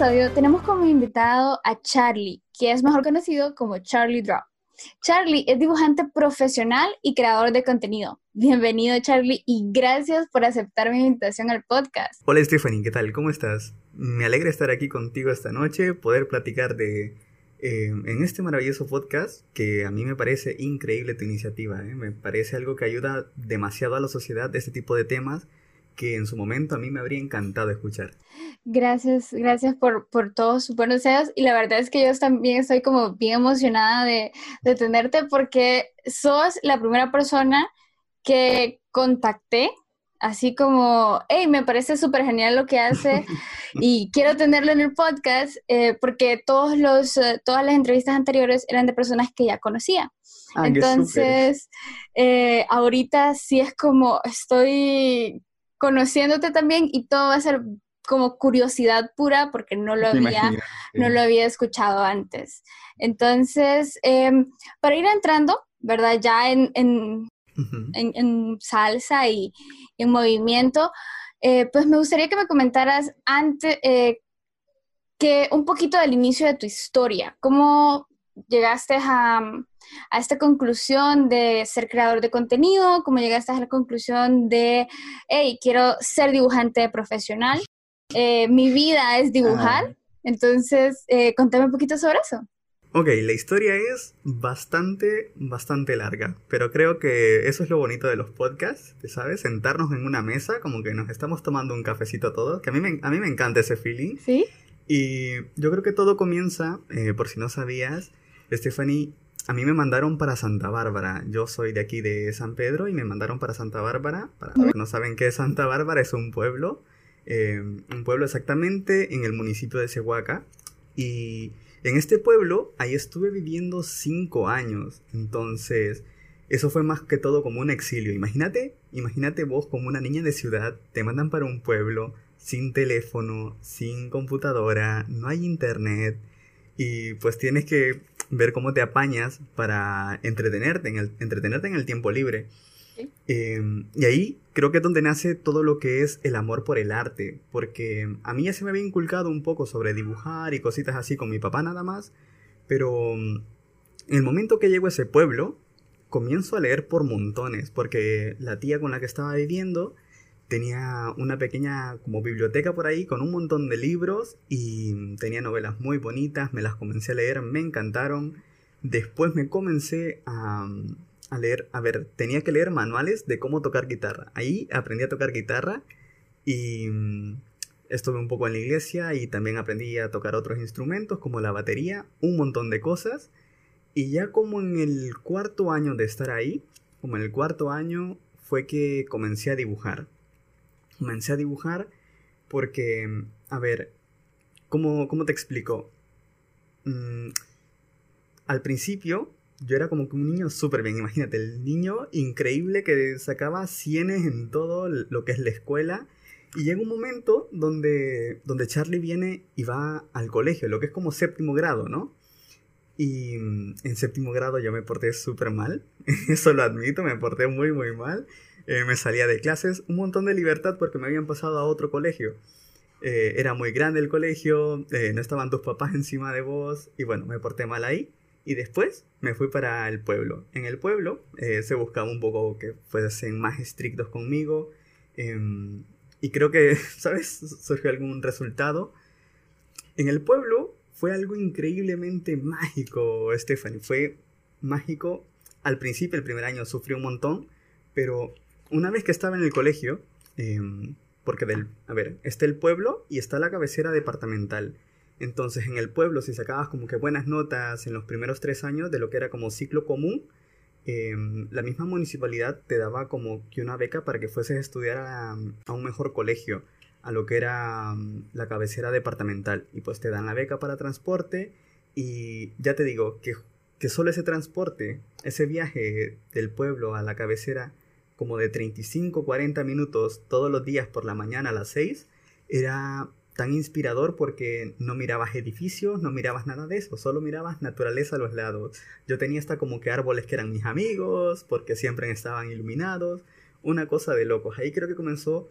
Episodio tenemos como invitado a Charlie, que es mejor conocido como Charlie Drop. Charlie es dibujante profesional y creador de contenido. Bienvenido Charlie y gracias por aceptar mi invitación al podcast. Hola Stephanie, ¿qué tal? ¿Cómo estás? Me alegra estar aquí contigo esta noche, poder platicar de eh, en este maravilloso podcast que a mí me parece increíble tu iniciativa. ¿eh? Me parece algo que ayuda demasiado a la sociedad de este tipo de temas que en su momento a mí me habría encantado escuchar. Gracias, gracias por, por todos sus buenos deseos y la verdad es que yo también estoy como bien emocionada de, de tenerte porque sos la primera persona que contacté, así como, hey, me parece súper genial lo que hace y quiero tenerlo en el podcast eh, porque todos los, eh, todas las entrevistas anteriores eran de personas que ya conocía. Ah, Entonces, eh, ahorita sí es como estoy conociéndote también y todo va a ser como curiosidad pura porque no lo, había, no lo había escuchado antes. Entonces, em, para ir entrando, ¿verdad? Ya en, en, en, salsa y, en movimiento, eh, pues me gustaría que me comentaras antes, eh, que un poquito del inicio de tu historia, cómo llegaste a, a esta conclusión de ser creador de contenido? ¿Cómo llegaste a la conclusión de, hey, quiero ser dibujante profesional? Eh, mi vida es dibujar. Entonces, eh, contame un poquito sobre eso. Ok, la historia es bastante, bastante larga, pero creo que eso es lo bonito de los podcasts, ¿sabes? Sentarnos en una mesa, como que nos estamos tomando un cafecito todos, que a mí me, a mí me encanta ese feeling. Sí. Y yo creo que todo comienza, eh, por si no sabías, Stephanie, a mí me mandaron para Santa Bárbara. Yo soy de aquí de San Pedro y me mandaron para Santa Bárbara. Para los que no saben qué es Santa Bárbara, es un pueblo. Eh, un pueblo exactamente en el municipio de Cehuaca. Y en este pueblo, ahí estuve viviendo cinco años. Entonces, eso fue más que todo como un exilio. Imagínate, imagínate vos como una niña de ciudad, te mandan para un pueblo sin teléfono, sin computadora, no hay internet. Y pues tienes que ver cómo te apañas para entretenerte en el, entretenerte en el tiempo libre. Em, y ahí creo que es donde nace todo lo que es el amor por el arte, porque a mí ya se me había inculcado un poco sobre dibujar y cositas así con mi papá nada más, pero en el momento que llego a ese pueblo, comienzo a leer por montones, porque la tía con la que estaba viviendo tenía una pequeña como biblioteca por ahí con un montón de libros y tenía novelas muy bonitas, me las comencé a leer, me encantaron. Después me comencé a, a leer, a ver, tenía que leer manuales de cómo tocar guitarra. Ahí aprendí a tocar guitarra y mm, estuve un poco en la iglesia y también aprendí a tocar otros instrumentos como la batería, un montón de cosas. Y ya como en el cuarto año de estar ahí, como en el cuarto año, fue que comencé a dibujar comencé a dibujar porque, a ver, ¿cómo, cómo te explico? Mm, al principio yo era como que un niño súper bien, imagínate, el niño increíble que sacaba cienes en todo lo que es la escuela. Y llega un momento donde, donde Charlie viene y va al colegio, lo que es como séptimo grado, ¿no? Y mm, en séptimo grado yo me porté súper mal, eso lo admito, me porté muy, muy mal. Eh, me salía de clases, un montón de libertad porque me habían pasado a otro colegio. Eh, era muy grande el colegio, eh, no estaban tus papás encima de vos y bueno, me porté mal ahí. Y después me fui para el pueblo. En el pueblo se buscaba un poco que fuesen más estrictos conmigo. Em, y creo que, ¿sabes? Surgió algún resultado. En el pueblo fue algo increíblemente mágico, Stephanie. Fue mágico. Al principio, el primer año, sufrí un montón. Pero una vez que estaba en el colegio, em, porque del, a ver, está el pueblo y está la cabecera departamental. Entonces en el pueblo, si sacabas como que buenas notas en los primeros tres años de lo que era como ciclo común, em, la misma municipalidad te daba como que una beca para que fueses a estudiar a, un mejor colegio, a lo que era la cabecera departamental. Y pues te dan la beca para transporte Y ya te digo, que, que solo ese transporte, ese viaje del pueblo a la cabecera, como de 35, 40 minutos todos los días por la mañana a las 6, era tan inspirador porque no mirabas edificios, no mirabas nada de eso, solo mirabas naturaleza a los lados. Yo tenía hasta como que árboles que eran mis amigos, porque siempre estaban iluminados, una cosa de locos. Ahí creo que comenzó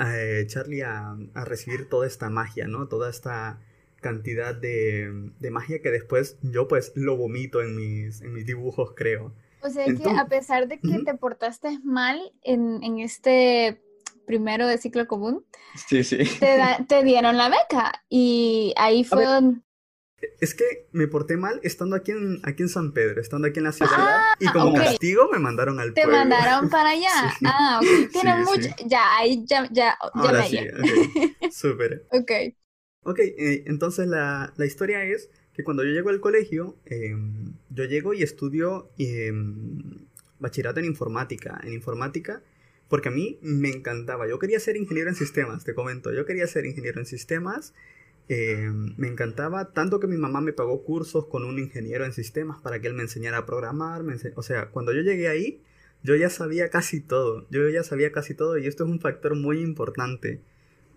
eh, Charlie a, recibir toda esta magia, ¿no? Toda esta cantidad de, de, magia que después yo pues lo vomito en mis, en mis dibujos, creo. O sea que a pesar de que te portaste mal en, en este primero de ciclo común, sí, sí. Te, dieron la beca y ahí fue donde... Es que me porté mal estando aquí en, aquí en San Pedro, estando aquí en la ciudad. Ah, y como castigo me mandaron al Te mandaron para allá. Ah, ok. Tienen mucho. Ya, ahí ya, ya, ya me sí, Súper. ok. Ok, eh, entonces la, la, historia es que cuando yo llego al colegio, em, yo llego y estudio em, bachillerato en informática. En informática porque a mí me encantaba. Yo quería ser ingeniero en sistemas, te comento. Yo quería ser ingeniero en sistemas. Eh, me encantaba tanto que mi mamá me pagó cursos con un ingeniero en sistemas para que él me enseñara a programar. O sea, cuando yo llegué ahí, yo ya sabía casi todo. Yo ya sabía casi todo y esto es un factor muy importante.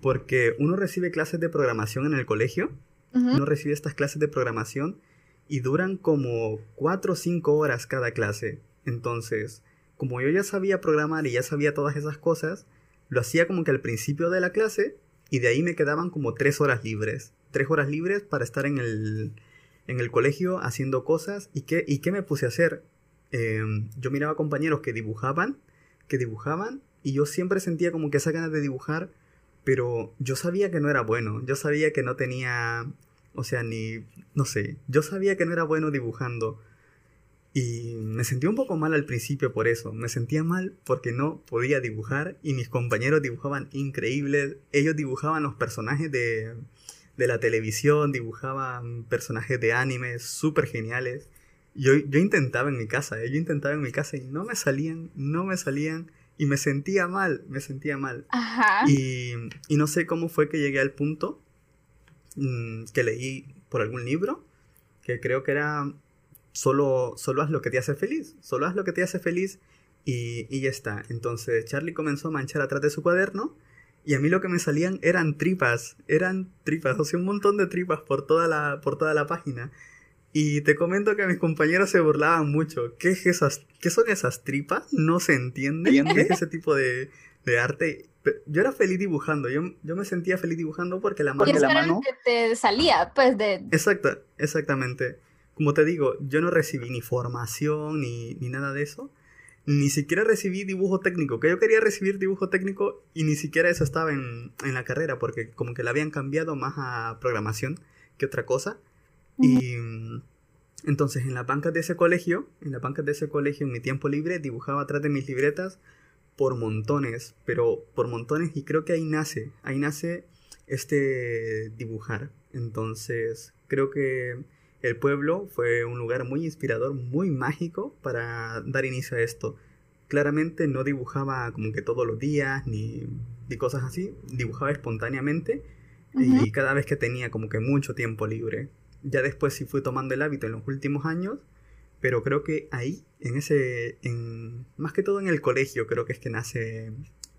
Porque uno recibe clases de programación en el colegio. Uno recibe estas clases de programación y duran como 4 o 5 horas cada clase. Entonces, como yo ya sabía programar y ya sabía todas esas cosas, lo hacía como que al principio de la clase y de ahí me quedaban como tres horas libres. Tres horas libres para estar en el, en el colegio haciendo cosas. ¿Y qué, y qué me puse a hacer? Em, yo miraba compañeros que dibujaban, que dibujaban, y yo siempre sentía como que esa ganas de dibujar, pero yo sabía que no era bueno. Yo sabía que no tenía, o sea, ni, no sé, yo sabía que no era bueno dibujando y me sentí un poco mal al principio por eso. Me sentía mal porque no podía dibujar y mis compañeros dibujaban increíbles. Ellos dibujaban los personajes de, de la televisión, dibujaban personajes de anime súper geniales. Yo, yo intentaba en mi casa, ¿eh? yo intentaba en mi casa y no me salían, no me salían y me sentía mal, me sentía mal. Ajá. Y, y no sé cómo fue que llegué al punto mm, que leí por algún libro, que creo que era solo, solo haz lo que te hace feliz, solo haz lo que te hace feliz y, y ya está. Entonces Charlie comenzó a manchar atrás de su cuaderno y a mí lo que me salían eran tripas, eran tripas, o sea, un montón de tripas por toda la, por toda la página. Y te comento que mis compañeros se burlaban mucho. ¿Qué, es esas, qué son esas tripas? No se entiende. ¿Qué es ese tipo de, de arte? Yo era feliz dibujando, yo, yo me sentía feliz dibujando porque la mano... la mano... que te salía, pues, de... Exacto, exactamente como te digo, yo no recibí ni formación ni, nada de eso. Ni siquiera recibí dibujo técnico, que yo quería recibir dibujo técnico y ni siquiera eso estaba en, la carrera, porque como que la habían cambiado más a programación que otra cosa. Y entonces en la banca de ese colegio, en la banca de ese colegio, en mi tiempo libre, dibujaba atrás de mis libretas por montones, pero por montones y creo que ahí nace, ahí nace este dibujar. Entonces creo que el pueblo fue un lugar muy inspirador, muy mágico para dar inicio a esto. Claramente no dibujaba como que todos los días ni, cosas así, dibujaba espontáneamente y cada vez que tenía como que mucho tiempo libre. Ya después sí fui tomando el hábito en los últimos años, pero creo que ahí, en ese, en, más que todo en el colegio, creo que es que nace,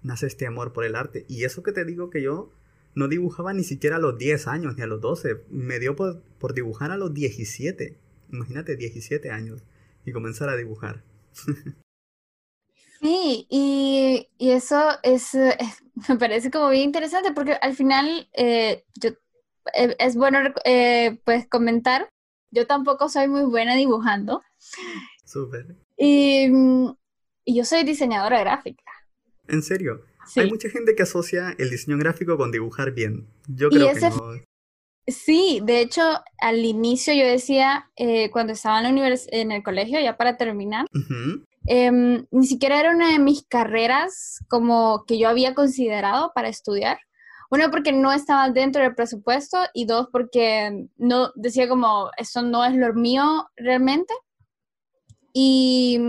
nace este amor por el arte. Y eso que te digo que yo no dibujaba ni siquiera a los 10 años ni a los 12. Me dio por, dibujar a los 17. Imagínate, 17 años. Y comenzar a dibujar. Sí, y, eso es, me parece como bien interesante porque al final eh, yo, eh, es bueno eh, pues comentar, yo tampoco soy muy buena dibujando. Súper. Y, y yo soy diseñadora gráfica. ¿En serio? Hay mucha gente que asocia el diseño gráfico con dibujar bien. Yo creo que no. Sí, de hecho, al inicio yo decía, eh, cuando estaba en, la en el colegio, ya para terminar, em, ni siquiera era una de mis carreras como que yo había considerado para estudiar. Uno, porque no estaba dentro del presupuesto y dos, porque no decía como, esto no es lo mío realmente. Y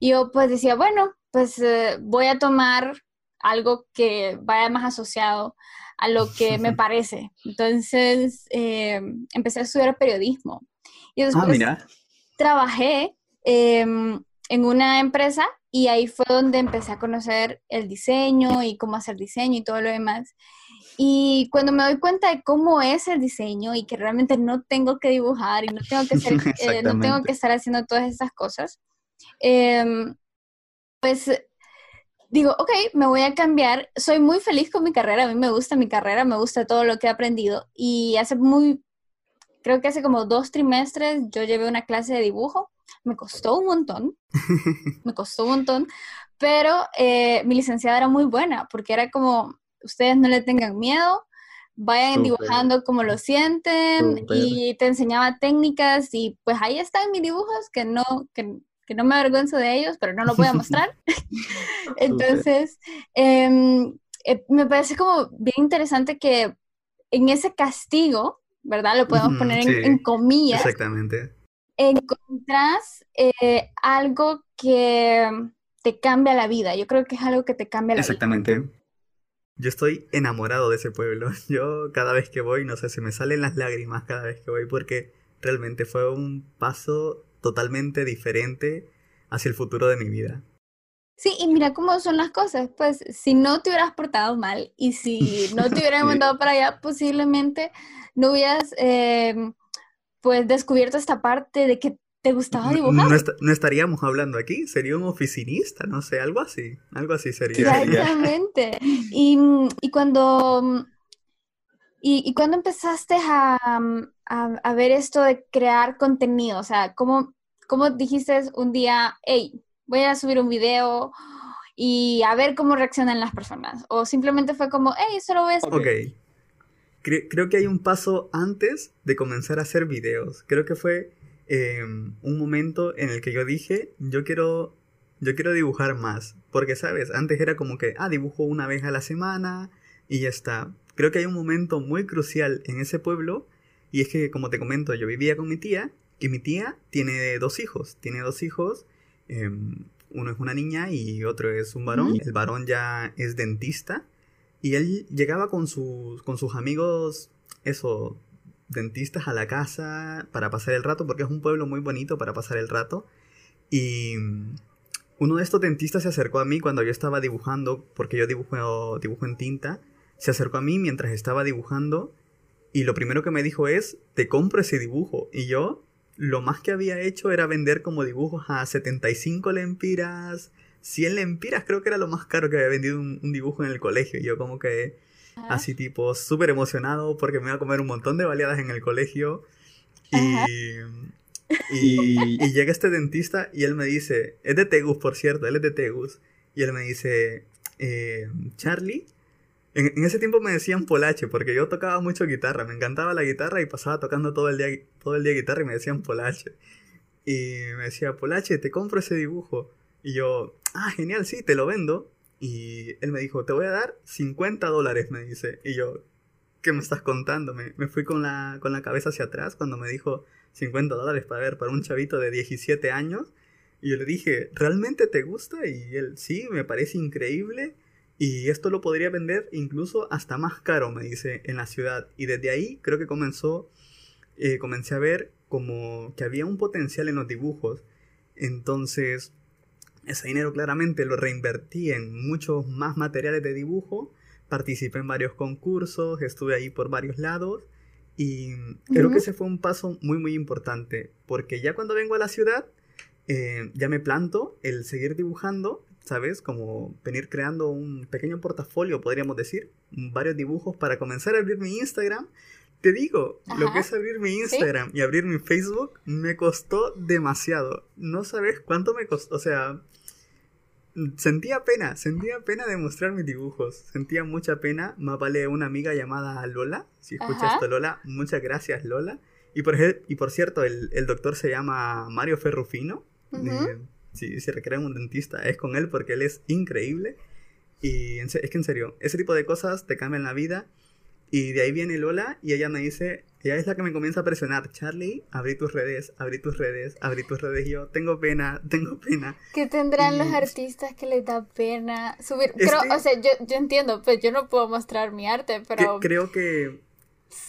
yo pues decía, bueno, pues eh, voy a tomar algo que vaya más asociado a lo que me parece. Entonces, eh, empecé a estudiar periodismo. Y ah, después trabajé em, en una empresa y ahí fue donde empecé a conocer el diseño y cómo hacer diseño y todo lo demás. Y cuando me doy cuenta de cómo es el diseño y que realmente no tengo que dibujar y no tengo que, eh, no tengo que estar haciendo todas esas cosas, em, pues digo, ok, me voy a cambiar. Soy muy feliz con mi carrera, a mí me gusta mi carrera, me gusta todo lo que he aprendido. Y hace muy, creo que hace como dos trimestres yo llevé una clase de dibujo. Me costó un montón, me costó un montón, pero eh, mi licenciada era muy buena porque era como, ustedes no le tengan miedo, vayan dibujando como lo sienten y te enseñaba técnicas y pues ahí están mis dibujos que no, que, que no me avergüenzo de ellos, pero no lo voy a mostrar. Entonces, em, eh, me parece como bien interesante que en ese castigo, ¿verdad? Lo podemos poner en, comillas. Exactamente. Encontrás eh, algo que te cambia la vida. Yo creo que es algo que te cambia la vida. Exactamente. Yo estoy enamorado de ese pueblo. Yo cada vez que voy, no sé, se me salen las lágrimas cada vez que voy porque realmente fue un paso totalmente diferente hacia el futuro de mi vida. Sí, y mira cómo son las cosas. Pues si no te hubieras portado mal y si no te hubieran mandado para allá, posiblemente no hubieras em, pues descubierto esta parte de que te gustaba dibujar. No, estaríamos hablando aquí, sería un oficinista, no sé, algo así, algo así sería. Exactamente. y, y, cuando y, y cuando empezaste a, a, ver esto de crear contenido, o sea, ¿cómo, cómo dijiste un día, hey, voy a subir un video y a ver cómo reaccionan las personas? O simplemente fue como, hey, solo voy a subir. Creo que hay un paso antes de comenzar a hacer videos. Creo que fue em, un momento en el que yo dije, yo quiero, yo quiero dibujar más. Porque, ¿sabes? Antes era como que, ah, dibujo una vez a la semana y ya está. Creo que hay un momento muy crucial en ese pueblo y es que, como te comento, yo vivía con mi tía y mi tía tiene dos hijos. Tiene dos hijos. Em, uno es una niña y otro es un varón. El varón ya es dentista. Y él llegaba con sus, con sus amigos, eso, dentistas a la casa para pasar el rato, porque es un pueblo muy bonito para pasar el rato. Y uno de estos dentistas se acercó a mí cuando yo estaba dibujando, porque yo dibujo, dibujo en tinta. Se acercó a mí mientras estaba dibujando y lo primero que me dijo es, te compro ese dibujo. Y yo, lo más que había hecho era vender como dibujos a 75 lempiras, 100 lempiras, creo que era lo más caro que había vendido un, dibujo en el colegio. Y yo como que, así tipo, súper emocionado porque me iba a comer un montón de baleadas en el colegio. Y, y, llega este dentista y él me dice, es de Tegus, por cierto, él es de Tegus. Y él me dice, eh, Charlie, en, ese tiempo me decían Polache, porque yo tocaba mucho guitarra, me encantaba la guitarra y pasaba tocando todo el día, todo el día guitarra y me decían Polache. Y me decía, Polache, te compro ese dibujo. Y yo, ah, genial, sí, te lo vendo. Y él me dijo, te voy a dar 50 dólares, me dice. Y yo, ¿qué me estás contando? Me, me fui con la, con la cabeza hacia atrás cuando me dijo 50 dólares para ver, para un chavito de 17 años. Y yo le dije, ¿realmente te gusta? Y él, sí, me parece increíble. Y esto lo podría vender incluso hasta más caro, me dice, en la ciudad. Y desde ahí creo que comenzó, eh, comencé a ver como que había un potencial en los dibujos. Entonces, ese dinero claramente lo reinvertí en muchos más materiales de dibujo. Participé en varios concursos, estuve ahí por varios lados. Y creo que ese fue un paso muy, muy importante. Porque ya cuando vengo a la ciudad, eh, ya me planto el seguir dibujando ¿sabes? Como venir creando un pequeño portafolio, podríamos decir, varios dibujos para comenzar a abrir mi Instagram. Te digo, lo que es abrir mi Instagram y abrir mi Facebook me costó demasiado. No sabes cuánto me costó, o sea, sentía pena, sentía pena de mostrar mis dibujos, sentía mucha pena. Más vale una amiga llamada Lola, si escuchas esto Lola, muchas gracias Lola. Y por, y por cierto, el, doctor se llama Mario Ferrufino si, si requieren un dentista, es con él porque él es increíble. Y es que en serio, ese tipo de cosas te cambian la vida. Y de ahí viene Lola y ella me dice, ella es la que me comienza a presionar. Charlie, abrí tus redes, abrí tus redes, abrí tus redes. yo, tengo pena, tengo pena. ¿Qué tendrán los artistas que les da pena subir? Creo, o sea, yo, yo entiendo, pues yo no puedo mostrar mi arte, pero... creo que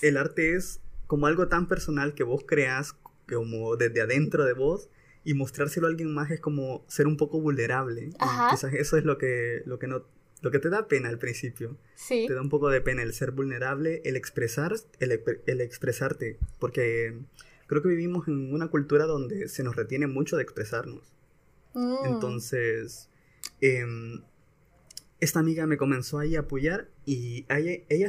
el arte es como algo tan personal que vos creas como desde adentro de vos y mostrárselo a alguien más es como ser un poco vulnerable. Quizás eso es lo que, lo que no lo que te da pena al principio. Sí. Te da un poco de pena el ser vulnerable, el expresar, el, expresarte, porque creo que vivimos en una cultura donde se nos retiene mucho de expresarnos. Mm. Entonces, em, esta amiga me comenzó ahí a apoyar y ella, ella,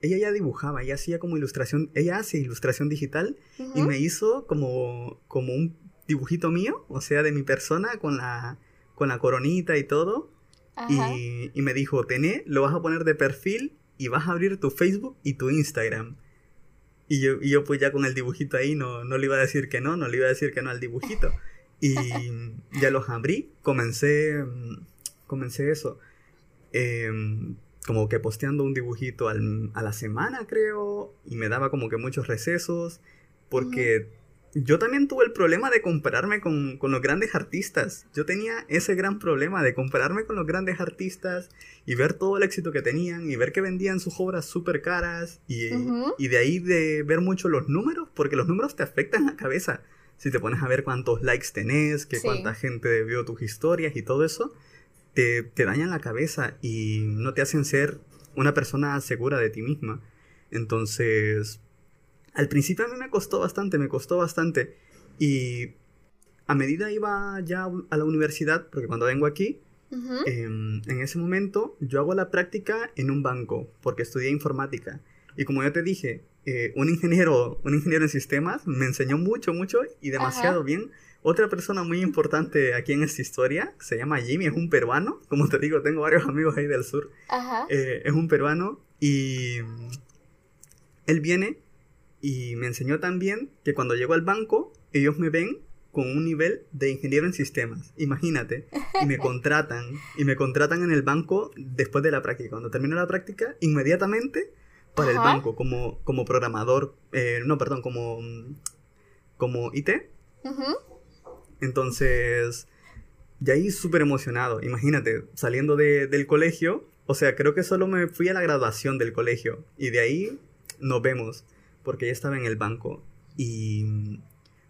ella ya dibujaba, ella hacía como ilustración, ella hace ilustración digital y me hizo como, como un dibujito mío, o sea, de mi persona con la, con la coronita y todo. Y, y, me dijo, tené, lo vas a poner de perfil y vas a abrir tu Facebook y tu Instagram. Y yo, y yo pues ya con el dibujito ahí no, no le iba a decir que no, no le iba a decir que no al dibujito. Y ya los abrí, comencé, comencé eso. Em, como que posteando un dibujito al, a la semana, creo, y me daba como que muchos recesos, porque yo también tuve el problema de compararme con, los grandes artistas. Yo tenía ese gran problema de compararme con los grandes artistas y ver todo el éxito que tenían y ver que vendían sus obras súper caras y, y, de ahí de ver mucho los números, porque los números te afectan la cabeza. Si te pones a ver cuántos likes tenés, que cuánta gente vio tus historias y todo eso, te, te dañan la cabeza y no te hacen ser una persona segura de ti misma. Entonces, al principio a mí me costó bastante, me costó bastante. Y a medida iba ya a la universidad, porque cuando vengo aquí, em, en ese momento yo hago la práctica en un banco, porque estudié informática. Y como ya te dije, eh, un, ingeniero, un ingeniero en sistemas me enseñó mucho, mucho y demasiado bien. Otra persona muy importante aquí en esta historia, se llama Jimmy, es un peruano. Como te digo, tengo varios amigos ahí del sur. Eh, es un peruano y él viene y me enseñó también que cuando llego al banco, ellos me ven con un nivel de ingeniero en sistemas. Imagínate. Y me contratan. Y me contratan en el banco después de la práctica. Cuando termino la práctica, inmediatamente para el banco como, como programador. Eh, no, perdón, como, como IT. Entonces, ya ahí súper emocionado. Imagínate, saliendo del colegio. O sea, creo que solo me fui a la graduación del colegio. Y de ahí nos vemos porque ya estaba en el banco y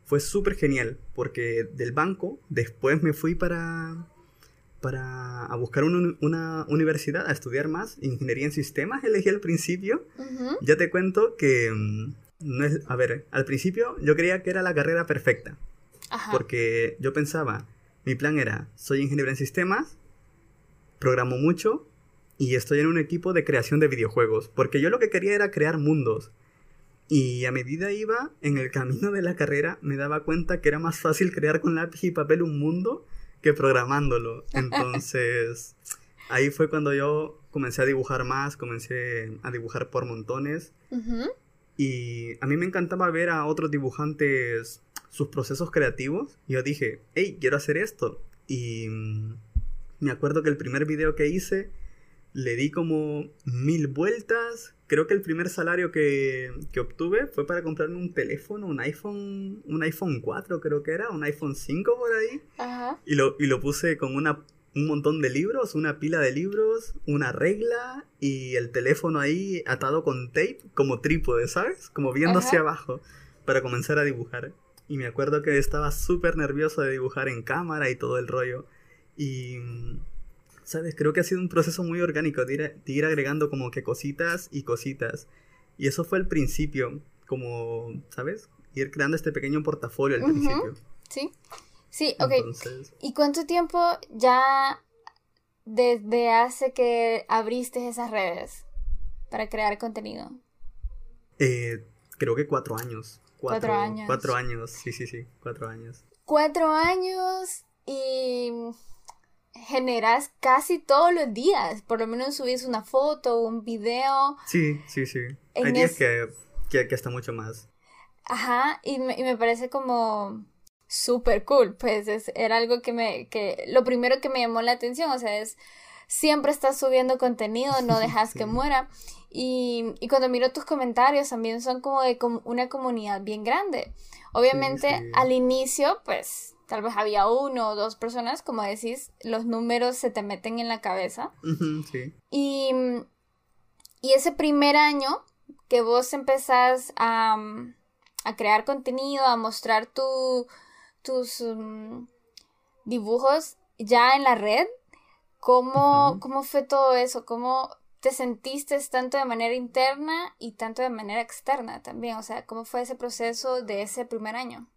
fue súper genial porque del banco después me fui para para a buscar una universidad a estudiar más ingeniería en sistemas elegí al principio. Ya te cuento que mm, no es a ver al principio yo creía que era la carrera perfecta porque yo pensaba mi plan era soy ingeniero en sistemas programo mucho y estoy en un equipo de creación de videojuegos porque yo lo que quería era crear mundos y a medida iba en el camino de la carrera, me daba cuenta que era más fácil crear con lápiz y papel un mundo que programándolo. Entonces, ahí fue cuando yo comencé a dibujar más, comencé a dibujar por montones. Y a mí me encantaba ver a otros dibujantes sus procesos creativos. Y yo dije, hey, quiero hacer esto. Y mm, me acuerdo que el primer video que hice le di como mil vueltas, creo que el primer salario que, obtuve fue para comprarme un teléfono, un iPhone, un iPhone 4 creo que era, un iPhone 5 por ahí. Y, lo, y lo puse con una, un montón de libros, una pila de libros, una regla y el teléfono ahí atado con tape como trípode, ¿sabes? Como viendo hacia abajo para comenzar a dibujar. Y me acuerdo que estaba súper nervioso de dibujar en cámara y todo el rollo. Y ¿sabes? Creo que ha sido un proceso muy orgánico de ir, agregando como que cositas y cositas. Y eso fue el principio, como, ¿sabes? Ir creando este pequeño portafolio al principio. Sí, sí, ok. ¿Y cuánto tiempo ya desde hace que abriste esas redes para crear contenido? Eh, creo que cuatro años. Cuatro, años. Cuatro años, sí, sí, sí, cuatro años. Cuatro años y generas casi todos los días. Por lo menos subís una foto, un video. Sí, sí, sí. Hay días que, que, está mucho más. Ajá, y me, y me parece como súper cool. Pues es, era algo que me, que lo primero que me llamó la atención, o sea, es siempre estás subiendo contenido, no dejas que muera. Y, cuando miro tus comentarios también son como de una comunidad bien grande. Obviamente al inicio, pues tal vez había uno o dos personas, como decís, los números se te meten en la cabeza. sí. Y, y ese primer año que vos empezás a, a crear contenido, a mostrar tu, tus mm, dibujos ya en la red, ¿cómo, ¿cómo fue todo eso? ¿Cómo te sentiste tanto de manera interna y tanto de manera externa también? O sea, ¿cómo fue ese proceso de ese primer año?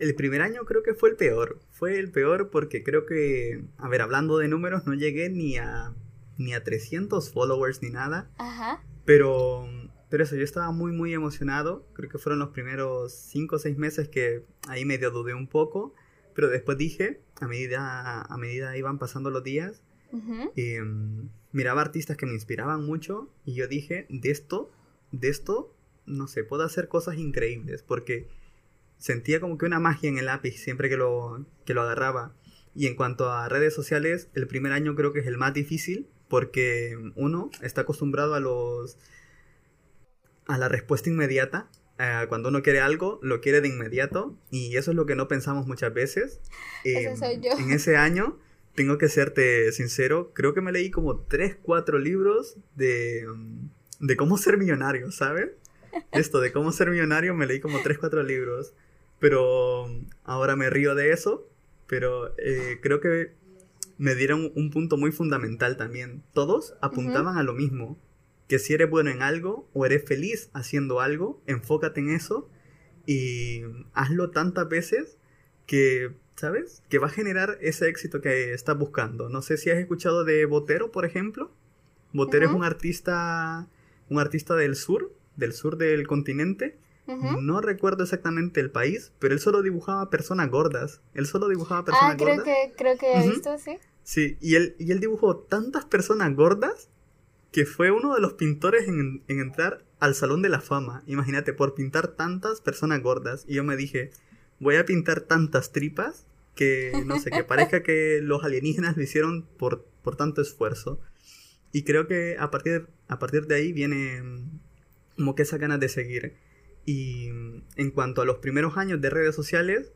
El primer año creo que fue el peor. Fue el peor porque creo que, a ver, hablando de números, no llegué ni a, ni a 300 followers ni nada. Ajá. Pero, pero eso, yo estaba muy, muy emocionado. Creo que fueron los primeros 5 o 6 meses que ahí medio dudé un poco. Pero después dije, a medida, a medida iban pasando los días, em, miraba artistas que me inspiraban mucho y yo dije, de esto, de esto, no sé, puedo hacer cosas increíbles porque sentía como que una magia en el lápiz siempre que lo, que lo agarraba. Y en cuanto a redes sociales, el primer año creo que es el más difícil porque uno está acostumbrado a los a la respuesta inmediata. Eh, cuando uno quiere algo, lo quiere de inmediato y eso es lo que no pensamos muchas veces. Em, soy yo. En ese año, tengo que serte sincero, creo que me leí como 3, 4 libros de, de cómo ser millonario, ¿sabes? Esto de cómo ser millonario me leí como 3, 4 libros. Pero ahora me río de eso. Pero eh, creo que me dieron un punto muy fundamental también. Todos apuntaban a lo mismo. Que si eres bueno en algo o eres feliz haciendo algo, enfócate en eso y hazlo tantas veces que, ¿sabes? Que va a generar ese éxito que estás buscando. No sé si has escuchado de Botero, por ejemplo. Botero es un artista, un artista del sur, del sur del continente, no recuerdo exactamente el país, pero él solo dibujaba personas gordas. Él solo dibujaba personas ah, creo Que, creo que he visto, sí. Sí, y él, y él dibujó tantas personas gordas que fue uno de los pintores en, entrar al Salón de la Fama. Imagínate, por pintar tantas personas gordas. Y yo me dije, voy a pintar tantas tripas que, no sé, que parezca que los alienígenas lo hicieron por, por tanto esfuerzo. Y creo que a partir, a partir de ahí viene como que esa ganas de seguir. Y en cuanto a los primeros años de redes sociales,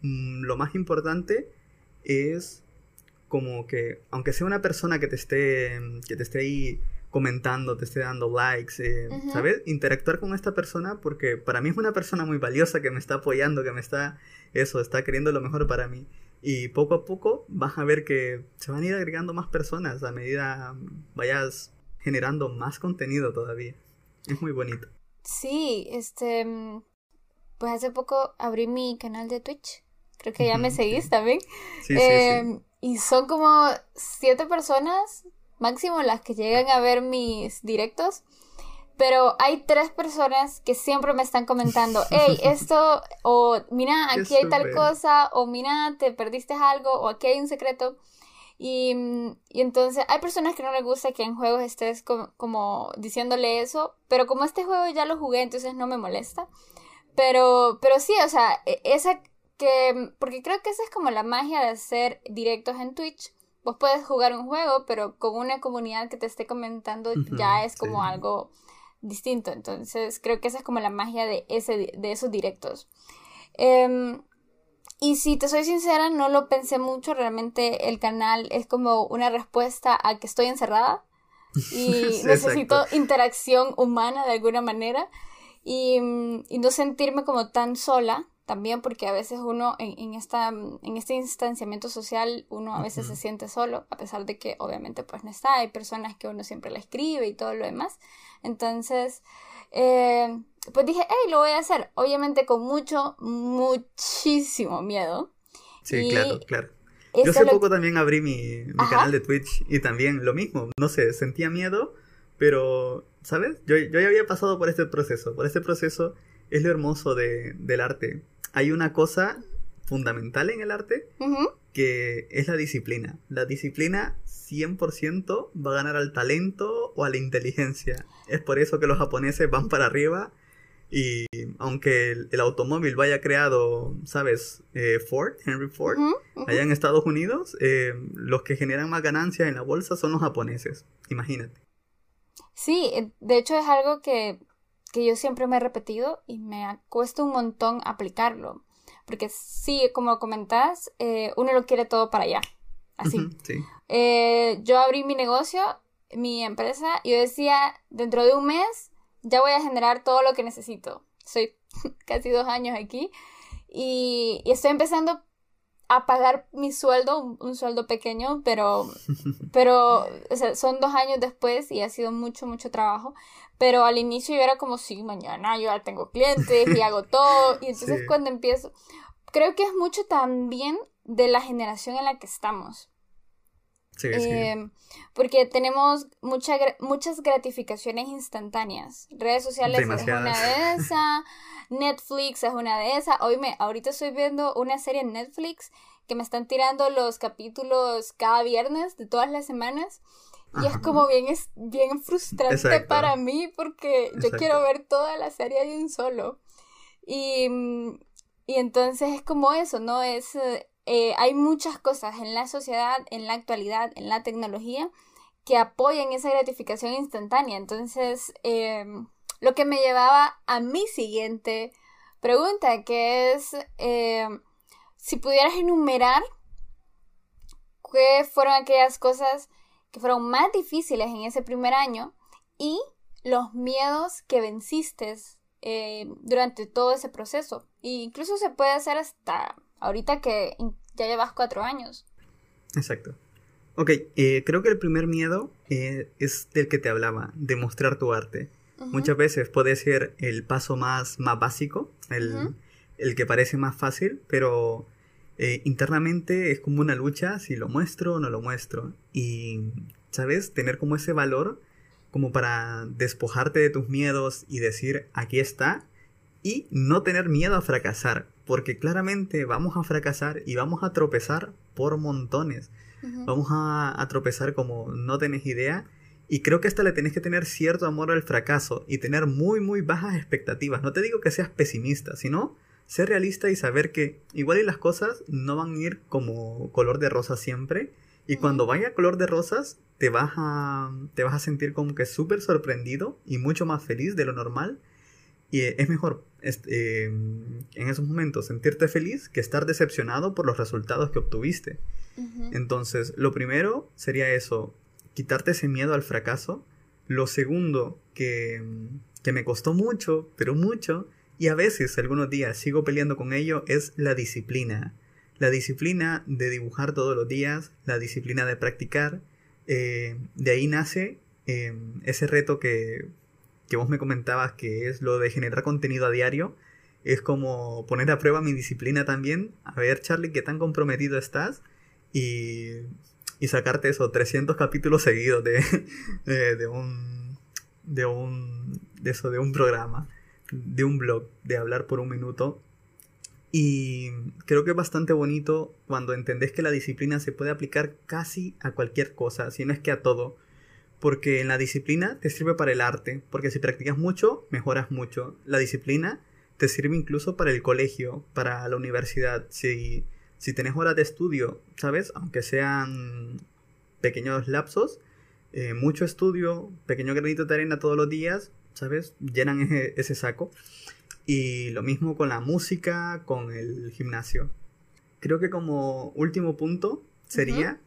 mm, lo más importante es como que, aunque sea una persona que te esté, que te esté ahí comentando, te esté dando likes, eh, ¿sabes? Interactuar con esta persona porque para mí es una persona muy valiosa que me está apoyando, que me está, eso, está queriendo lo mejor para mí. Y poco a poco vas a ver que se van a ir agregando más personas a medida vayas generando más contenido todavía. Es muy bonito. Sí, este, mm, pues hace poco abrí mi canal de Twitch. Creo que ya me seguís también. Sí, sí, em, Y son como siete personas máximo las que llegan a ver mis directos. Pero hay tres personas que siempre me están comentando, hey, esto, o mira, aquí hay tal cosa, o mira, te perdiste algo, o aquí hay un secreto. Y, y, entonces hay personas que no les gusta que en juegos estés como, diciéndole eso, pero como este juego ya lo jugué, entonces no me molesta. Pero, pero sí, o sea, e, esa que, porque creo que esa es como la magia de hacer directos en Twitch. Vos puedes jugar un juego, pero con una comunidad que te esté comentando ya es como algo distinto. Entonces creo que esa es como la magia de, ese, de esos directos. Eh, y si te soy sincera, no lo pensé mucho. Realmente el canal es como una respuesta a que estoy encerrada y necesito interacción humana de alguna manera y, no sentirme como tan sola también porque a veces uno en, esta, en este instanciamiento social uno a veces se siente solo a pesar de que obviamente pues no está hay personas que uno siempre la escribe y todo lo demás entonces eh, pues dije, hey, lo voy a hacer. Obviamente con mucho, muchísimo miedo. Sí, claro, claro. Yo hace poco también abrí mi, canal de Twitch y también lo mismo. No sé, sentía miedo, pero, ¿sabes? Yo, yo ya había pasado por este proceso. Por este proceso es lo hermoso de, del arte. Hay una cosa fundamental en el arte que es la disciplina. La disciplina 100% va a ganar al talento o a la inteligencia. Es por eso que los japoneses van para arriba y aunque el, automóvil vaya creado, ¿sabes? Eh, Ford, Henry Ford, allá en Estados Unidos, eh, los que generan más ganancias en la bolsa son los japoneses. Imagínate. Sí, eh, de hecho es algo que, yo siempre me he repetido y me cuesta un montón aplicarlo. Porque sí, como comentás, eh, uno lo quiere todo para allá. Así. Eh, yo abrí mi negocio, mi empresa, y yo decía, dentro de un mes ya voy a generar todo lo que necesito. Soy casi dos años aquí y, estoy empezando a pagar mi sueldo, un, sueldo pequeño, pero, pero son dos años después y ha sido mucho, mucho trabajo. Pero al inicio yo era como, sí, mañana yo ya tengo clientes y hago todo. Y entonces cuando empiezo, creo que es mucho también de la generación en la que estamos. Em, porque tenemos mucha, muchas gratificaciones instantáneas. Redes sociales es una de esas, Netflix es una de esas. Hoy me, ahorita estoy viendo una serie en Netflix que me están tirando los capítulos cada viernes de todas las semanas. Y es como bien, es bien frustrante para mí porque yo quiero ver toda la serie de un solo. Y, y entonces es como eso, ¿no? Es, eh, hay muchas cosas en la sociedad, en la actualidad, en la tecnología, que apoyan esa gratificación instantánea. Entonces, em, lo que me llevaba a mi siguiente pregunta, que es em, si pudieras enumerar qué fueron aquellas cosas que fueron más difíciles en ese primer año y los miedos que venciste eh, durante todo ese proceso. E incluso se puede hacer hasta ahorita que ya llevas cuatro años. Exacto. Ok, eh, creo que el primer miedo eh, es del que te hablaba, de mostrar tu arte. Muchas veces puede ser el paso más, más básico, el, el que parece más fácil, pero eh, internamente es como una lucha si lo muestro o no lo muestro. Y, ¿sabes? Tener como ese valor como para despojarte de tus miedos y decir, aquí está, y no tener miedo a fracasar, porque claramente vamos a fracasar y vamos a tropezar por montones. Vamos a, tropezar como no tenés idea. Y creo que hasta le tenés que tener cierto amor al fracaso y tener muy, muy bajas expectativas. No te digo que seas pesimista, sino ser realista y saber que igual y las cosas no van a ir como color de rosa siempre. Y cuando vaya color de rosas, te vas a, te vas a sentir como que súper sorprendido y mucho más feliz de lo normal y es mejor este, en esos momentos sentirte feliz que estar decepcionado por los resultados que obtuviste. Entonces, lo primero sería eso, quitarte ese miedo al fracaso. Lo segundo, que, que me costó mucho, pero mucho, y a veces algunos días sigo peleando con ello, es la disciplina. La disciplina de dibujar todos los días, la disciplina de practicar. Eh, de ahí nace eh, ese reto que que vos me comentabas que es lo de generar contenido a diario, es como poner a prueba mi disciplina también. A ver, Charlie, qué tan comprometido estás y, y sacarte eso, 300 capítulos seguidos de, de, un, de un, de eso, de un programa, de un blog, de hablar por un minuto. Y creo que es bastante bonito cuando entendés que la disciplina se puede aplicar casi a cualquier cosa, si no es que a todo porque en la disciplina te sirve para el arte, porque si practicas mucho, mejoras mucho. La disciplina te sirve incluso para el colegio, para la universidad. Si, si tenés horas de estudio, ¿sabes? Aunque sean pequeños lapsos, eh, mucho estudio, pequeño granito de arena todos los días, ¿sabes? Llenan ese, saco. Y lo mismo con la música, con el gimnasio. Creo que como último punto sería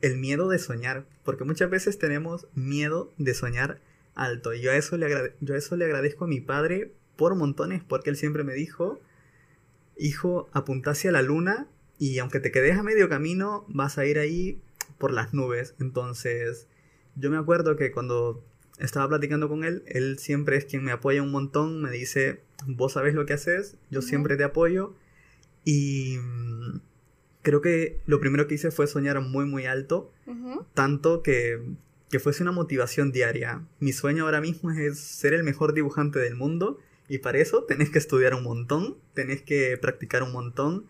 el miedo de soñar, porque muchas veces tenemos miedo de soñar alto. Y yo a eso le, yo eso le agradezco a mi padre por montones, porque él siempre me dijo, hijo, apunta hacia la luna y aunque te quedes a medio camino, vas a ir ahí por las nubes. Entonces, yo me acuerdo que cuando estaba platicando con él, él siempre es quien me apoya un montón, me dice, vos sabes lo que haces, yo siempre te apoyo. Y creo que lo primero que hice fue soñar muy, muy alto, tanto que, que fuese una motivación diaria. Mi sueño ahora mismo es ser el mejor dibujante del mundo. Y para eso tenés que estudiar un montón, tenés que practicar un montón.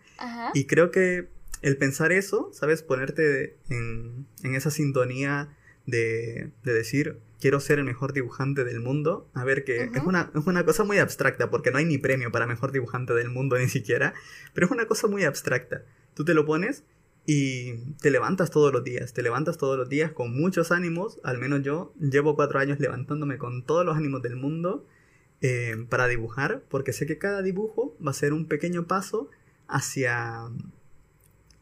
Y creo que el pensar eso, ¿sabes? Ponerte en, en esa sintonía de, de, decir, quiero ser el mejor dibujante del mundo. A ver, que es, una, es una cosa muy abstracta, porque no hay ni premio para mejor dibujante del mundo ni siquiera, pero es una cosa muy abstracta. Tú te lo pones y te levantas todos los días, te levantas todos los días con muchos ánimos, al menos yo llevo cuatro años levantándome con todos los ánimos del mundo eh, para dibujar, porque sé que cada dibujo va a ser un pequeño paso hacia,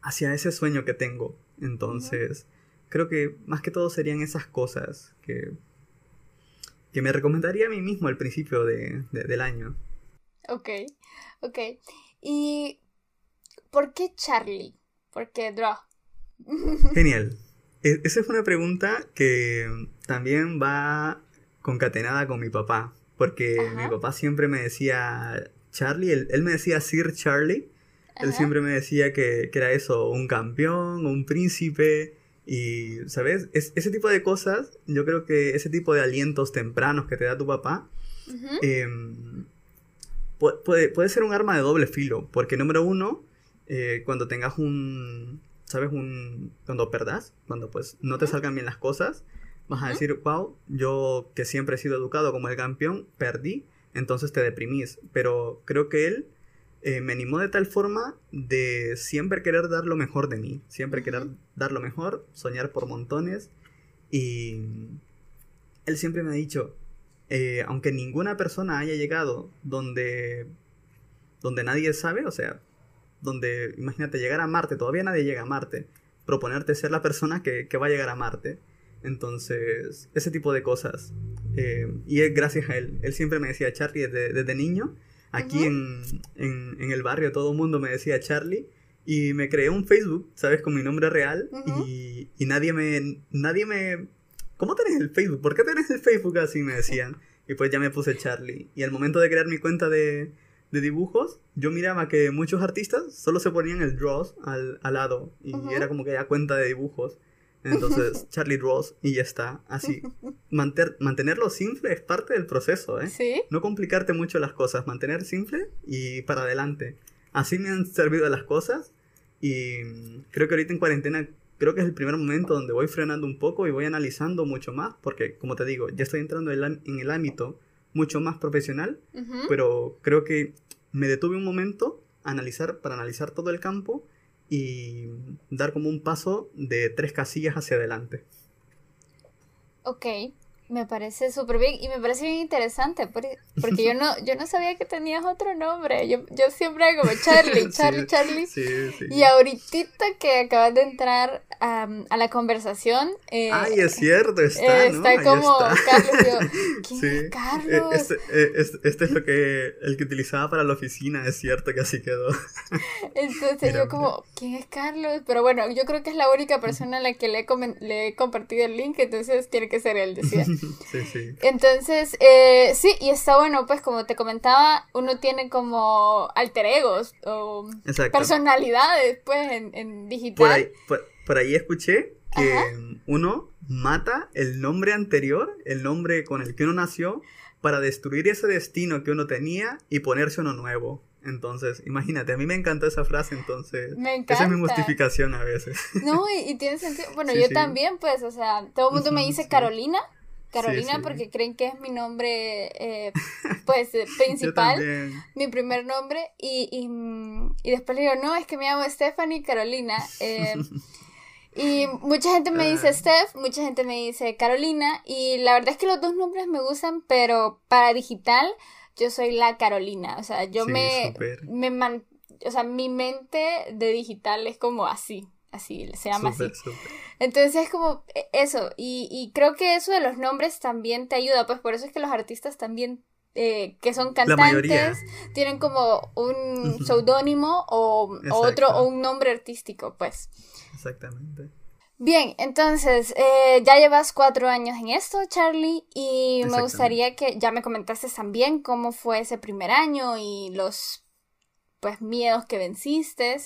hacia ese sueño que tengo. Entonces, creo que más que todo serían esas cosas que, que me recomendaría a mí mismo al principio de, del año. Ok, ok. ¿Y por qué Charlie? ¿Por qué Draw? Genial. E, esa es una pregunta que también va concatenada con mi papá, porque mi papá siempre me decía Charlie, él, me decía Sir Charlie, él siempre me decía que, era eso, un campeón, un príncipe, y, ¿sabes? ese tipo de cosas, yo creo que ese tipo de alientos tempranos que te da tu papá, em, puede, puede, ser un arma de doble filo, porque número uno, eh, cuando tengas un, ¿sabes? Un, cuando perdas, cuando pues no te salgan bien las cosas, vas a decir, wow, yo que siempre he sido educado como el campeón, perdí, entonces te deprimís. Pero creo que él eh, me animó de tal forma de siempre querer dar lo mejor de mí, siempre querer dar lo mejor, soñar por montones. Y él siempre me ha dicho, eh, aunque ninguna persona haya llegado donde, donde nadie sabe, o sea, donde, imagínate, llegar a Marte, todavía nadie llega a Marte, proponerte ser la persona que, va a llegar a Marte. Entonces, ese tipo de cosas. Eh, y es gracias a él. Él siempre me decía, Charlie, desde, desde niño, Aquí en, en, el barrio todo el mundo me decía Charlie y me creé un Facebook, ¿sabes? Con mi nombre real y, y, nadie me... Nadie me... ¿Cómo tenés el Facebook? ¿Por qué tenés el Facebook así? Me decían. Y pues ya me puse Charlie. Y al momento de crear mi cuenta de, de dibujos, yo miraba que muchos artistas solo se ponían el draws al, al lado. Y era como que ya cuenta de dibujos. Entonces, Charlie Ross y ya está. Así. mantenerlo simple es parte del proceso, ¿eh? Sí. No complicarte mucho las cosas, mantener simple y para adelante. Así me han servido las cosas y creo que ahorita en cuarentena creo que es el primer momento donde voy frenando un poco y voy analizando mucho más porque, como te digo, ya estoy entrando en el ámbito mucho más profesional, pero creo que me detuve un momento a analizar, para analizar todo el campo y dar como un paso de tres casillas hacia adelante. Ok, me parece súper bien y me parece bien interesante porque, yo no yo no sabía que tenías otro nombre. Yo, yo siempre como Charlie, Charlie, Charlie. Sí, sí. Y ahorita que acabas de entrar a la conversación... Eh, Ay, es cierto, está, ¿no? Está como Carlos. ¿Quién es e, Carlos? Este, e, este, es lo que el que utilizaba para la oficina, es cierto que así quedó. Entonces yo como, ¿quién es Carlos? Pero bueno, yo creo que es la única persona a la que le he, le he compartido el link, entonces tiene que ser él, decía. sí, sí. Entonces, eh, sí, y está bueno, pues como te comentaba, uno tiene como alter egos o personalidades, pues, en, digital. Por ahí, escuché que uno mata el nombre anterior, el nombre con el que uno nació, para destruir ese destino que uno tenía y ponerse uno nuevo. Entonces, imagínate, a mí me encantó esa frase, entonces. Me encanta. Esa es mi justificación a veces. No, y, tiene sentido. Bueno, yo también, pues, o sea, todo el mundo me dice Carolina Carolina porque creen que es mi nombre eh, pues eh, principal, mi primer nombre y, y, después le digo, no, es que me llamo Stephanie Carolina. Eh, y mucha gente me dice ah. Steph, mucha gente me dice Carolina y la verdad es que los dos nombres me gustan, pero para digital yo soy la Carolina, o sea, yo me, me man, o sea, mi mente de digital es como así, así, se llama así. Entonces es como e, eso, y, creo que eso de los nombres también te ayuda, pues por eso es que los artistas también eh, que son cantantes tienen como un seudónimo o, otro o un nombre artístico, pues. Exactamente. Bien, entonces eh, ya llevas cuatro años en esto, Charlie, y me gustaría que ya me comentaste también cómo fue ese primer año y los pues miedos que venciste.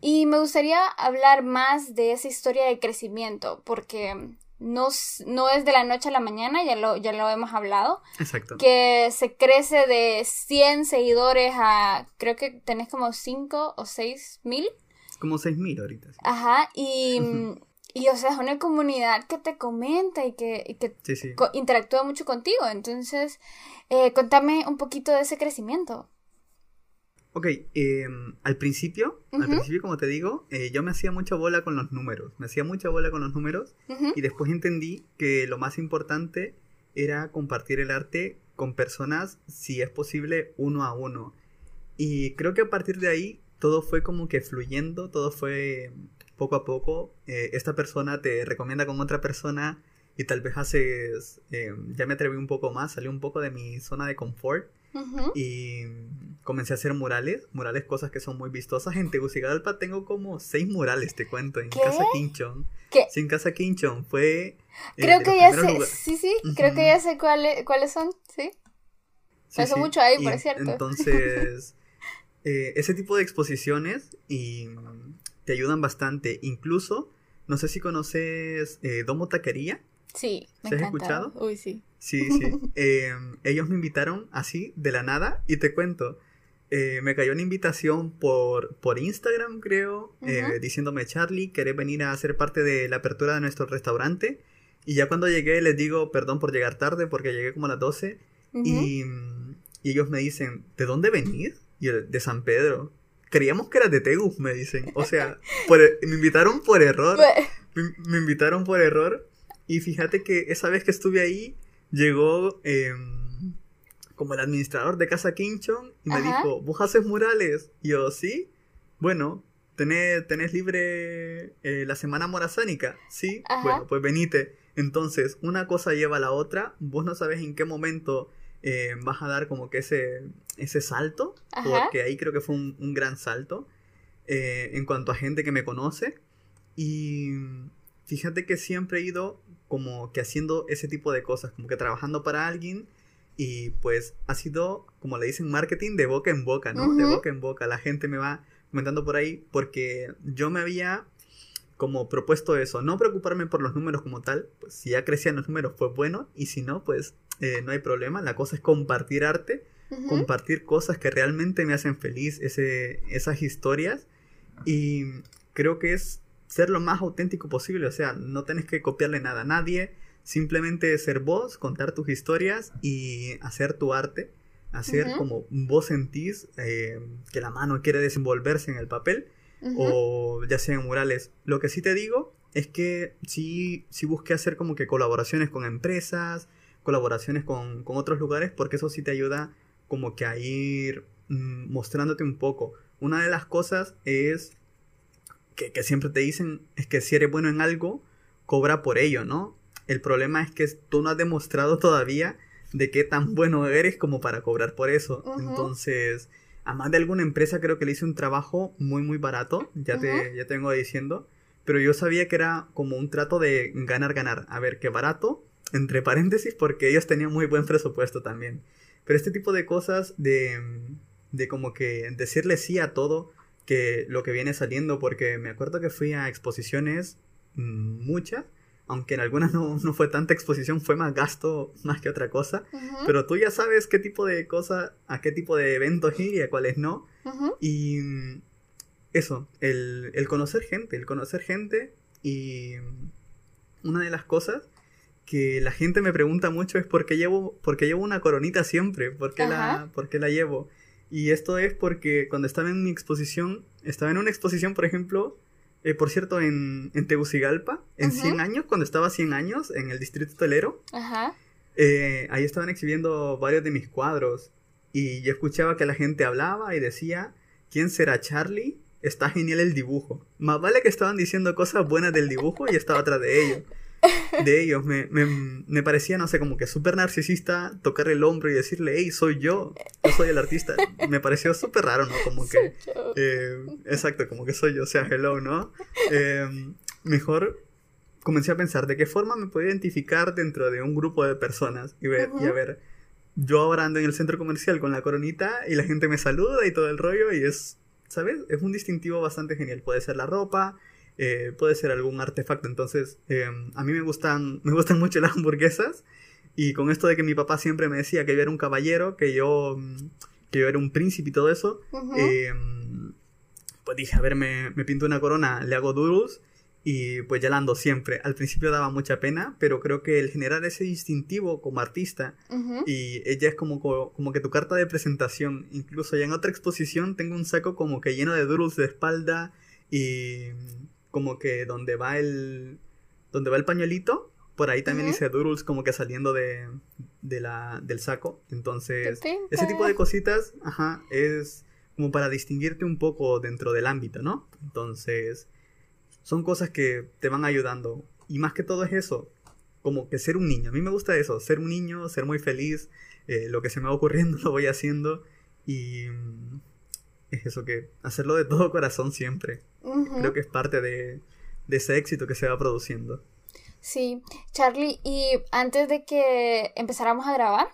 Y me gustaría hablar más de esa historia de crecimiento, porque no, no es de la noche a la mañana, ya lo, ya lo hemos hablado. Exacto. Que se crece de 100 seguidores a, creo que tenés como 5 o 6 mil. Como 6 mil ahorita. Ajá, y... Y o sea, es una comunidad que te comenta y que, que interactúa mucho contigo. Entonces, eh, contame un poquito de ese crecimiento. Ok, em, al principio, al principio, como te digo, eh, yo me hacía mucha bola con los números. Me hacía mucha bola con los números y después entendí que lo más importante era compartir el arte con personas, si es posible, uno a uno. Y creo que a partir de ahí todo fue como que fluyendo, todo fue poco a poco. Eh, esta persona te recomienda con otra persona y tal vez haces, eh, ya me atreví un poco más, salí un poco de mi zona de confort y comencé a hacer murales, murales cosas que son muy vistosas. En Tegucigalpa tengo como seis murales, te cuento, en Casa Quinchón. ¿Qué? Sí, en Casa Quinchón, fue... Eh, creo que ya sé, sí, sí, creo que ya sé cuáles, cuáles son, sí. Pasó mucho ahí, por cierto. Entonces, eh, ese tipo de exposiciones y te ayudan bastante. Incluso, no sé si conoces Domo Taquería. Sí, me has escuchado? Uy, sí. Sí, sí. Em, ellos me invitaron así, de la nada, y te cuento. Eh, me cayó una invitación por, por Instagram, creo, eh, diciéndome, Charlie, ¿querés venir a ser parte de la apertura de nuestro restaurante? Y ya cuando llegué les digo, perdón por llegar tarde, porque llegué como a las 12. y, ellos me dicen, ¿de dónde venís? Y yo, de San Pedro. Creíamos que eras de Tegus, me dicen. O sea, me invitaron por error. me invitaron por error. Y fíjate que esa vez que estuve ahí, llegó em, como el administrador de Casa Quinchon y me dijo, ¿vos haces murales? Y yo, sí. Bueno, ¿tenés, tenés libre eh, la semana morazánica? Sí. Bueno, pues venite. Entonces, una cosa lleva a la otra. Vos no sabes en qué momento eh, vas a dar como que ese, ese salto. Porque ahí creo que fue un, un gran salto. Eh, en cuanto a gente que me conoce. Y fíjate que siempre he ido como que haciendo ese tipo de cosas, como que trabajando para alguien y pues ha sido, como le dicen, marketing de boca en boca, ¿no? De boca en boca. La gente me va comentando por ahí porque yo me había como propuesto eso, no preocuparme por los números como tal, pues si ya crecían los números fue bueno y si no, pues eh, no hay problema, la cosa es compartir arte, compartir cosas que realmente me hacen feliz, ese, esas historias y creo que es ser lo más auténtico posible, o sea, no tenés que copiarle nada a nadie, simplemente ser vos, contar tus historias y hacer tu arte, hacer como vos sentís eh, que la mano quiere desenvolverse en el papel o ya sea en murales. Lo que sí te digo es que sí, sí busqué hacer como que colaboraciones con empresas, colaboraciones con, con otros lugares, porque eso sí te ayuda como que a ir mm, mostrándote un poco. Una de las cosas es que, siempre te dicen es que si eres bueno en algo, cobra por ello, ¿no? El problema es que tú no has demostrado todavía de qué tan bueno eres como para cobrar por eso. Entonces, a más de alguna empresa creo que le hice un trabajo muy, muy barato, ya, te, ya te vengo diciendo, pero yo sabía que era como un trato de ganar, ganar. A ver, qué barato, entre paréntesis, porque ellos tenían muy buen presupuesto también. Pero este tipo de cosas de, de como que decirle sí a todo, que lo que viene saliendo, porque me acuerdo que fui a exposiciones mm, muchas, aunque en algunas no, fue tanta exposición, fue más gasto más que otra cosa, pero tú ya sabes qué tipo de cosas, a qué tipo de eventos ir y a cuáles no. Y mm, eso, el, el, conocer gente, el conocer gente y una de las cosas que la gente me pregunta mucho es por qué llevo, por llevo una coronita siempre, por qué, la, por qué la llevo. Y esto es porque cuando estaba en mi exposición, estaba en una exposición, por ejemplo, eh, por cierto, en, en Tegucigalpa, en 100 años, cuando estaba 100 años, en el distrito hotelero. Ajá. Eh, ahí estaban exhibiendo varios de mis cuadros. Y yo escuchaba que la gente hablaba y decía, ¿quién será Charlie? Está genial el dibujo. Más vale que estaban diciendo cosas buenas del dibujo y estaba atrás de ello de ellos. Me, me, me, parecía, no sé, como que súper narcisista tocar el hombro y decirle, hey, soy yo, yo soy el artista. Me pareció súper raro, ¿no? Como que... Eh, exacto, como que soy yo, o sea, hello, ¿no? Em, mejor comencé a pensar de qué forma me puedo identificar dentro de un grupo de personas y ver, y a ver, yo ahora ando en el centro comercial con la coronita y la gente me saluda y todo el rollo y es, ¿sabes? Es un distintivo bastante genial. Puede ser la ropa, eh, puede ser algún artefacto. Entonces, em, a mí me gustan, me gustan mucho las hamburguesas. Y con esto de que mi papá siempre me decía que yo era un caballero, que yo, mm, que yo era un príncipe y todo eso, em, pues dije, a ver, me, me, pinto una corona, le hago doodles y pues ya la ando siempre. Al principio daba mucha pena, pero creo que el generar ese distintivo como artista y ella es como, como que tu carta de presentación. Incluso ya en otra exposición tengo un saco como que lleno de doodles de espalda y como que donde va el donde va el pañuelito, por ahí también dice doodles como que saliendo de, de la, del saco. Entonces, ese tipo de cositas, ajá, es como para distinguirte un poco dentro del ámbito, ¿no? Entonces, son cosas que te van ayudando. Y más que todo es eso, como que ser un niño. A mí me gusta eso, ser un niño, ser muy feliz, eh, lo que se me va ocurriendo lo voy haciendo y es eso que hacerlo de todo corazón siempre. Creo que es parte de, ese éxito que se va produciendo. Sí, Charlie, y antes de que empezáramos a grabar,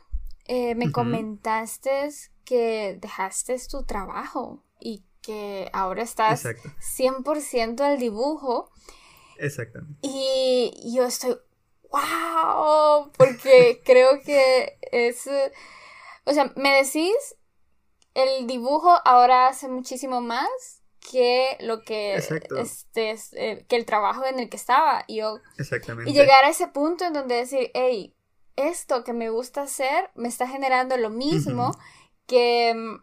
eh, me comentaste que dejaste tu trabajo y que ahora estás 100% al dibujo. Exactamente. Y yo estoy, wow, porque creo que es, o sea, me decís, el dibujo ahora hace muchísimo más que lo que este eh, que el trabajo en el que estaba. Y yo Exactamente. y llegar a ese punto en donde decir hey esto que me gusta hacer me está generando lo mismo que mm,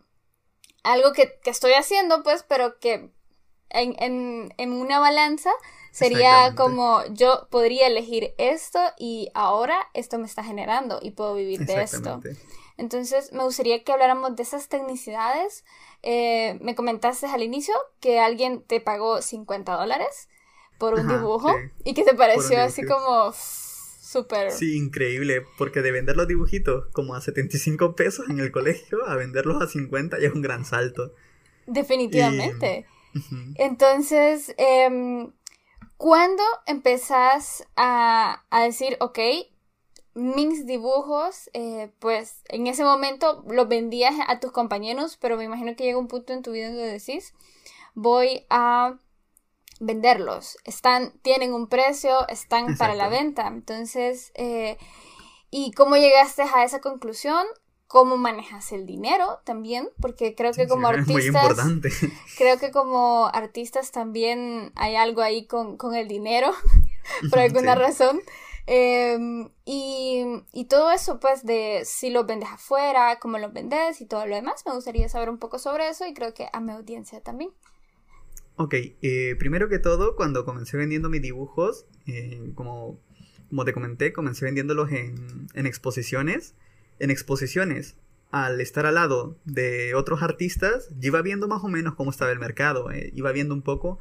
algo que, estoy haciendo, pues, pero que en, una balanza sería como yo podría elegir esto y ahora esto me está generando y puedo vivir de esto. Entonces me gustaría que habláramos de esas tecnicidades. Eh, me comentaste al inicio que alguien te pagó 50 dólares por un dibujo y que te pareció así como Súper. Sí, increíble, porque de vender los dibujitos como a 75 pesos en el colegio a venderlos a 50 ya es un gran salto. Definitivamente. Entonces, eh, ¿cuándo empezás a, decir, ok, mis dibujos, eh, pues en ese momento los vendías a tus compañeros, pero me imagino que llega un punto en tu vida donde decís, voy a venderlos. Están, tienen un precio, están para la venta. Entonces, eh, ¿y cómo llegaste a esa conclusión? ¿Cómo manejas el dinero también? Porque creo que como artistas. Creo que como artistas también hay algo ahí con, el dinero, por alguna razón. Em, y, y, todo eso, pues, de si lo vendes afuera, cómo lo vendes y todo lo demás, me gustaría saber un poco sobre eso y creo que a mi audiencia también. Ok, eh, primero que todo, cuando comencé vendiendo mis dibujos, eh, como, como te comenté, comencé vendiéndolos en, en exposiciones. En exposiciones, al estar al lado de otros artistas, yo iba viendo más o menos cómo estaba el mercado, eh, iba viendo un poco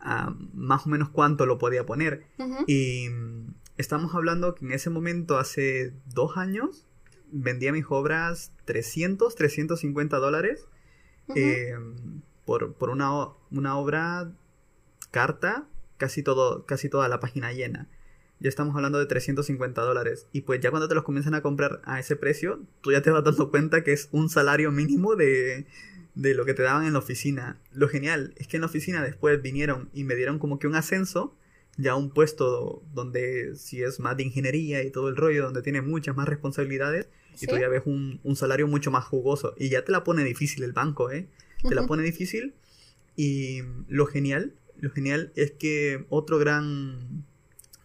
ah, más o menos cuánto lo podía poner. Y estamos hablando que en ese momento, hace dos años, vendía mis obras 300, 350 dólares por, una, una, obra carta, casi, todo, casi toda la página llena. Ya estamos hablando de 350 dólares. Y pues ya cuando te los comienzan a comprar a ese precio, tú ya te vas dando cuenta que es un salario mínimo de, de lo que te daban en la oficina. Lo genial es que en la oficina después vinieron y me dieron como que un ascenso, ya un puesto donde si es más de ingeniería y todo el rollo, donde tiene muchas más responsabilidades, y tú ya ves un, un, salario mucho más jugoso. Y ya te la pone difícil el banco, ¿eh? te la pone difícil. Y lo genial, lo genial es que otro gran,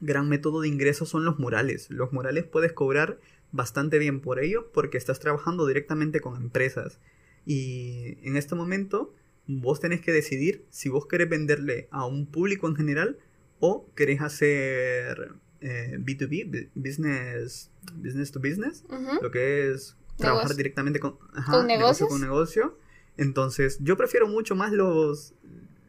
gran método de ingreso son los murales. Los murales puedes cobrar bastante bien por ello porque estás trabajando directamente con empresas. Y en este momento vos tenés que decidir si vos querés venderle a un público en general o querés hacer B2B, eh, business, business to business, lo que es trabajar directamente con, negocio con negocio. Entonces, yo prefiero mucho más los,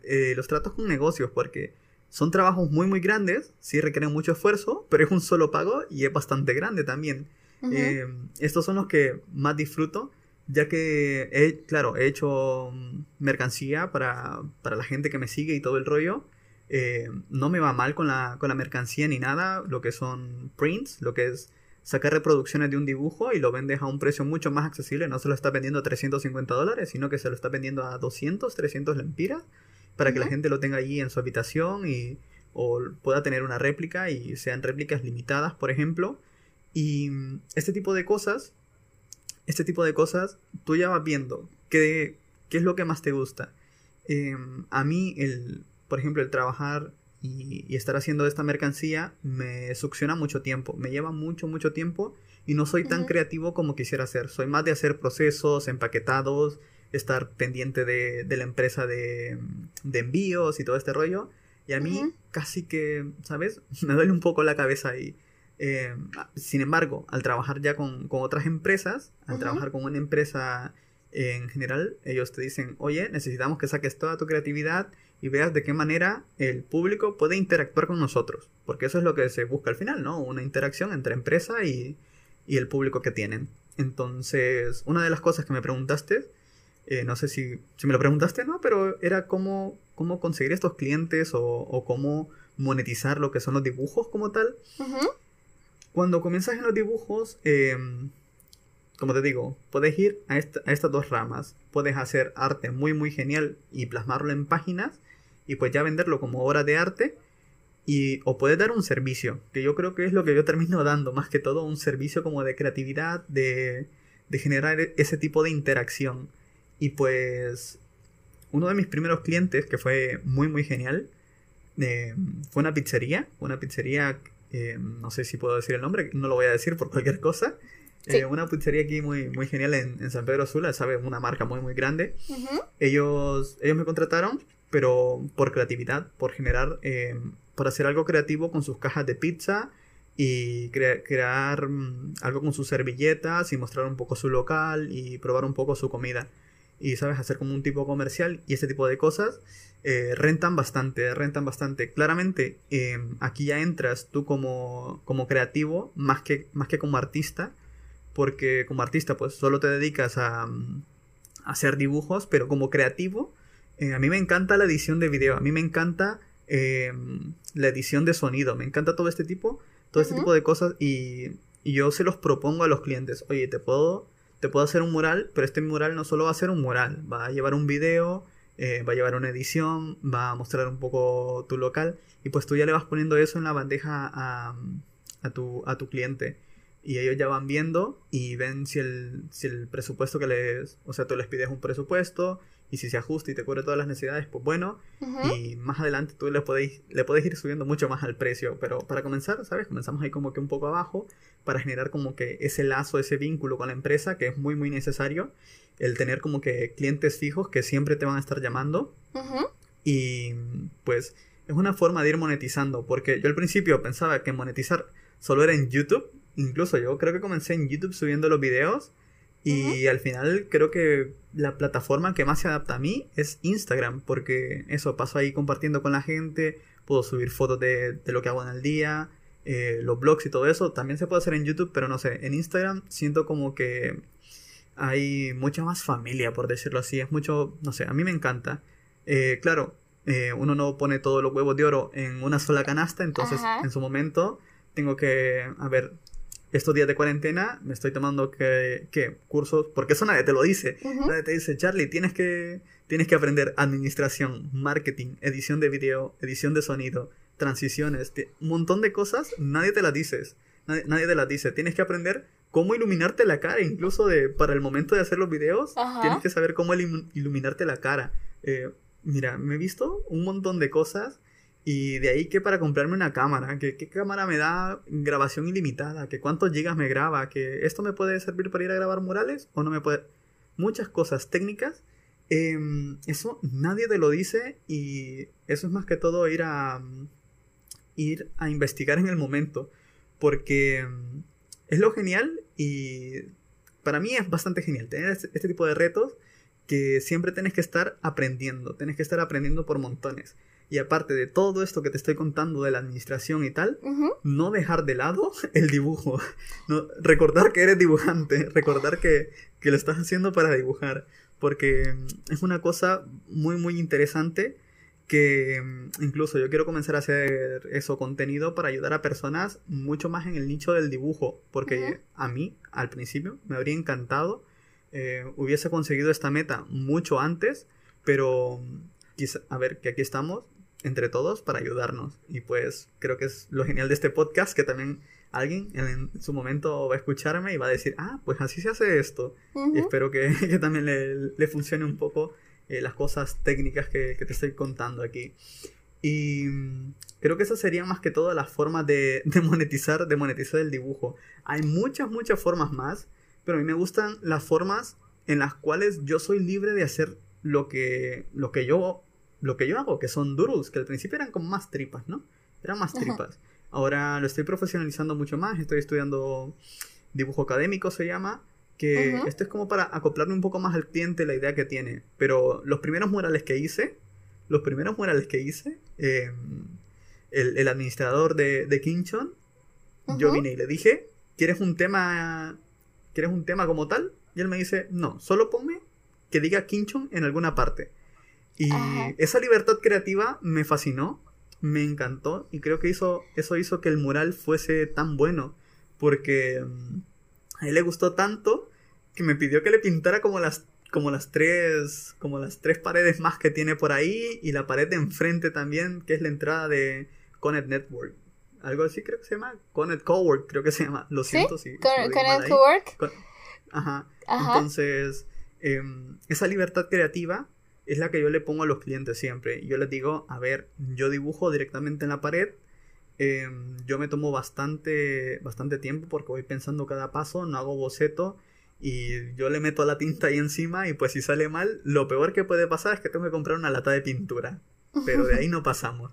eh, los tratos con negocios porque son trabajos muy, muy grandes, sí requieren mucho esfuerzo, pero es un solo pago y es bastante grande también. Eh, estos son los que más disfruto, ya que, he, claro, he hecho mercancía para, para la gente que me sigue y todo el rollo. Eh, no me va mal con la, con la mercancía ni nada, lo que son prints, lo que es sacar reproducciones de un dibujo y lo vendes a un precio mucho más accesible. No se lo está vendiendo a 350 dólares, sino que se lo está vendiendo a 200, 300 lempiras para que la gente lo tenga allí en su habitación y o pueda tener una réplica y sean réplicas limitadas, por ejemplo. Y este tipo de cosas, este tipo de cosas, tú ya vas viendo qué, qué es lo que más te gusta. Em, a mí, el, por ejemplo, el trabajar y, estar haciendo esta mercancía me succiona mucho tiempo, me lleva mucho, mucho tiempo y no soy tan creativo como quisiera ser. Soy más de hacer procesos empaquetados, estar pendiente de, la empresa de, envíos y todo este rollo. Y a mí casi que, ¿sabes? Me duele un poco la cabeza ahí. Eh, sin embargo, al trabajar ya con, otras empresas, al trabajar con una empresa en general, ellos te dicen, oye, necesitamos que saques toda tu creatividad y veas de qué manera el público puede interactuar con nosotros. Porque eso es lo que se busca al final, ¿no? Una interacción entre empresa y, el público que tienen. Entonces, una de las cosas que me preguntaste, eh, no sé si, si, me lo preguntaste, ¿no? Pero era cómo, cómo conseguir estos clientes o, cómo monetizar lo que son los dibujos como tal. Cuando comienzas en los dibujos, em, como te digo, puedes ir a, estas dos ramas. Puedes hacer arte muy muy genial y plasmarlo en páginas y pues ya venderlo como obra de arte. Y, o puedes dar un servicio, que yo creo que es lo que yo termino dando, más que todo un servicio como de creatividad, de, de generar ese tipo de interacción. Y pues uno de mis primeros clientes, que fue muy muy genial, eh, fue una pizzería, una pizzería, eh, no sé si puedo decir el nombre, no lo voy a decir por cualquier cosa, eh, una pizzería aquí muy, muy genial en, San Pedro Sula, ¿sabes? Una marca muy, muy grande. ellos, ellos me contrataron, pero por creatividad, por generar, eh, por hacer algo creativo con sus cajas de pizza y crear mm, algo con sus servilletas y mostrar un poco su local y probar un poco su comida. Y, ¿sabes? Hacer como un tipo comercial y ese tipo de cosas. Eh, rentan bastante, rentan bastante. Claramente, aquí ya entras tú como, como creativo más que, más que como artista porque como artista pues solo te dedicas a, hacer dibujos, pero como creativo, eh, a mí me encanta la edición de video, a mí me encanta eh, la edición de sonido, me encanta todo este tipo, todo este tipo de cosas y, yo se los propongo a los clientes, oye, te puedo, te puedo hacer un mural, pero este mural no solo va a ser un mural, va a llevar un video, eh, va a llevar una edición, va a mostrar un poco tu local y pues tú ya le vas poniendo eso en la bandeja a, a, tu, a tu cliente. Y ellos ya van viendo y ven si el, si el presupuesto que les, o sea, tú les pides un presupuesto y si se ajusta y te cubre todas las necesidades, pues bueno, y más adelante tú le podéis, le podéis ir subiendo mucho más al precio, pero para comenzar, ¿sabes? Comenzamos ahí como que un poco abajo para generar como que ese lazo, ese vínculo con la empresa que es muy muy necesario, el tener como que clientes fijos que siempre te van a estar llamando. Y pues es una forma de ir monetizando, porque yo al principio pensaba que monetizar solo era en YouTube Incluso yo creo que comencé en YouTube subiendo los videos y al final creo que la plataforma que más se adapta a mí es Instagram, porque eso, paso ahí compartiendo con la gente, puedo subir fotos de, lo que hago en el día, eh, los blogs y todo eso, también se puede hacer en YouTube, pero no sé, en Instagram siento como que hay mucha más familia, por decirlo así, es mucho, no sé, a mí me encanta. Eh, claro, eh, uno no pone todos los huevos de oro en una sola canasta, entonces en su momento tengo que, a ver, estos días de cuarentena me estoy tomando que, cursos, porque eso nadie te lo dice. Nadie te dice, Charlie, tienes que, tienes que aprender administración, marketing, edición de video, edición de sonido, transiciones, un montón de cosas, nadie te las dice. Nadie, te las dice. Tienes que aprender cómo iluminarte la cara, incluso de, para el momento de hacer los videos, tienes que saber cómo iluminarte la cara. Eh, mira, me he visto un montón de cosas y de ahí que para comprarme una cámara, que qué cámara me da grabación ilimitada, que cuántos gigas me graba, que esto me puede servir para ir a grabar murales o no me puede... Muchas cosas técnicas. Em, eso nadie te lo dice y eso es más que todo ir a, ir a investigar en el momento. Porque em, es lo genial y para mí es bastante genial tener este, este tipo de retos que siempre tienes que estar aprendiendo, tienes que estar aprendiendo por montones. Y aparte de todo esto que te estoy contando de la administración y tal, no dejar de lado el dibujo. No, recordar que eres dibujante, recordar que, que, lo estás haciendo para dibujar. Porque mm, es una cosa muy, muy interesante que mm, incluso yo quiero comenzar a hacer eso contenido para ayudar a personas mucho más en el nicho del dibujo. Porque a mí, al principio, me habría encantado, eh, hubiese conseguido esta meta mucho antes, pero mm, a ver, que aquí estamos entre todos para ayudarnos. Y pues creo que es lo genial de este podcast, que también alguien en su momento va a escucharme y va a decir, ah, pues así se hace esto. Y espero que, también le, funcione un poco eh, las cosas técnicas que, te estoy contando aquí. Y mm, creo que esas serían más que todo las formas de, de, monetizar, de monetizar el dibujo. Hay muchas, muchas formas más, pero a mí me gustan las formas en las cuales yo soy libre de hacer lo que, lo que yo lo que yo hago, que son doodles, que al principio eran como más tripas, ¿no? Eran más tripas. Ahora lo estoy profesionalizando mucho más, estoy estudiando dibujo académico, se llama, que esto es como para acoplarme un poco más al cliente la idea que tiene. Pero los primeros murales que hice, los primeros murales que hice, em, el, administrador de, de Kinchon, yo vine y le dije, ¿quieres un tema, ¿quieres un tema como tal? Y él me dice, no, solo ponme que diga Kinchon en alguna parte. Y esa libertad creativa me fascinó, me encantó y creo que hizo, eso hizo que el mural fuese tan bueno porque mm, a él le gustó tanto que me pidió que le pintara como las como las tres como las tres paredes más que tiene por ahí y la pared de enfrente también que es la entrada de Conet Network. Algo así creo que se llama Conet Cowork creo que se llama lo siento si Conet Cowork. Ajá. entonces em, esa libertad creativa es la que yo le pongo a los clientes siempre. Yo les digo, a ver, yo dibujo directamente en la pared. Em, yo me tomo bastante, bastante tiempo porque voy pensando cada paso, no hago boceto y yo le meto la tinta ahí encima y pues si sale mal, lo peor que puede pasar es que tengo que comprar una lata de pintura. Pero de ahí no pasamos.